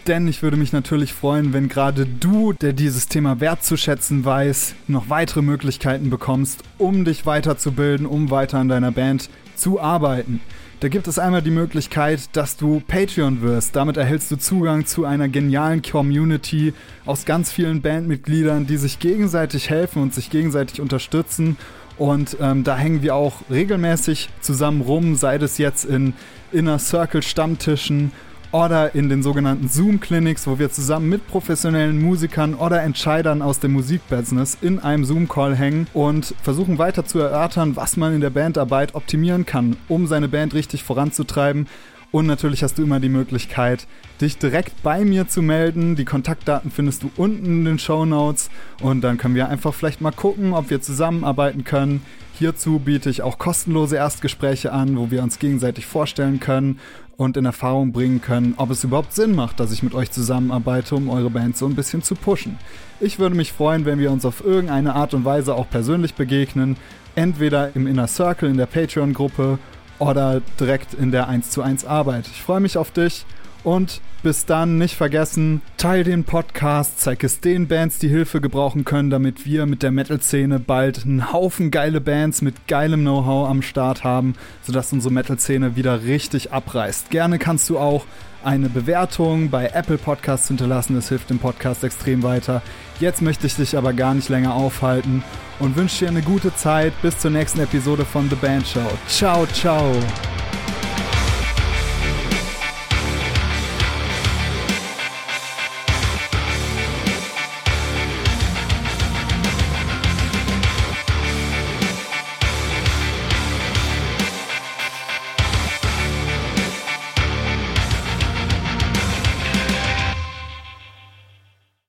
[SPEAKER 1] denn ich würde mich natürlich freuen, wenn gerade du, der dieses Thema wertzuschätzen weiß, noch weitere Möglichkeiten bekommst, um dich weiterzubilden, um weiter an deiner Band zu arbeiten. Da gibt es einmal die Möglichkeit, dass du Patreon wirst. Damit erhältst du Zugang zu einer genialen Community aus ganz vielen Bandmitgliedern, die sich gegenseitig helfen und sich gegenseitig unterstützen. Und ähm, da hängen wir auch regelmäßig zusammen rum, sei es jetzt in Inner Circle Stammtischen oder in den sogenannten Zoom-Clinics, wo wir zusammen mit professionellen Musikern oder Entscheidern aus dem Musikbusiness in einem Zoom-Call hängen und versuchen weiter zu erörtern, was man in der Bandarbeit optimieren kann, um seine Band richtig voranzutreiben. Und natürlich hast du immer die Möglichkeit, dich direkt bei mir zu melden. Die Kontaktdaten findest du unten in den Show Notes. Und dann können wir einfach vielleicht mal gucken, ob wir zusammenarbeiten können. Hierzu biete ich auch kostenlose Erstgespräche an, wo wir uns gegenseitig vorstellen können und in Erfahrung bringen können, ob es überhaupt Sinn macht, dass ich mit euch zusammenarbeite, um eure Band so ein bisschen zu pushen. Ich würde mich freuen, wenn wir uns auf irgendeine Art und Weise auch persönlich begegnen, entweder im Inner Circle in der Patreon-Gruppe oder direkt in der 1 zu 1 Arbeit. Ich freue mich auf dich und bis dann nicht vergessen, teil den Podcast, zeig es den Bands, die Hilfe gebrauchen können, damit wir mit der Metal-Szene bald einen Haufen geile Bands mit geilem Know-how am Start haben, sodass unsere Metal-Szene wieder richtig abreißt. Gerne kannst du auch eine Bewertung bei Apple Podcasts hinterlassen, das hilft dem Podcast extrem weiter. Jetzt möchte ich dich aber gar nicht länger aufhalten und wünsche dir eine gute Zeit bis zur nächsten Episode von The Band Show. Ciao, ciao.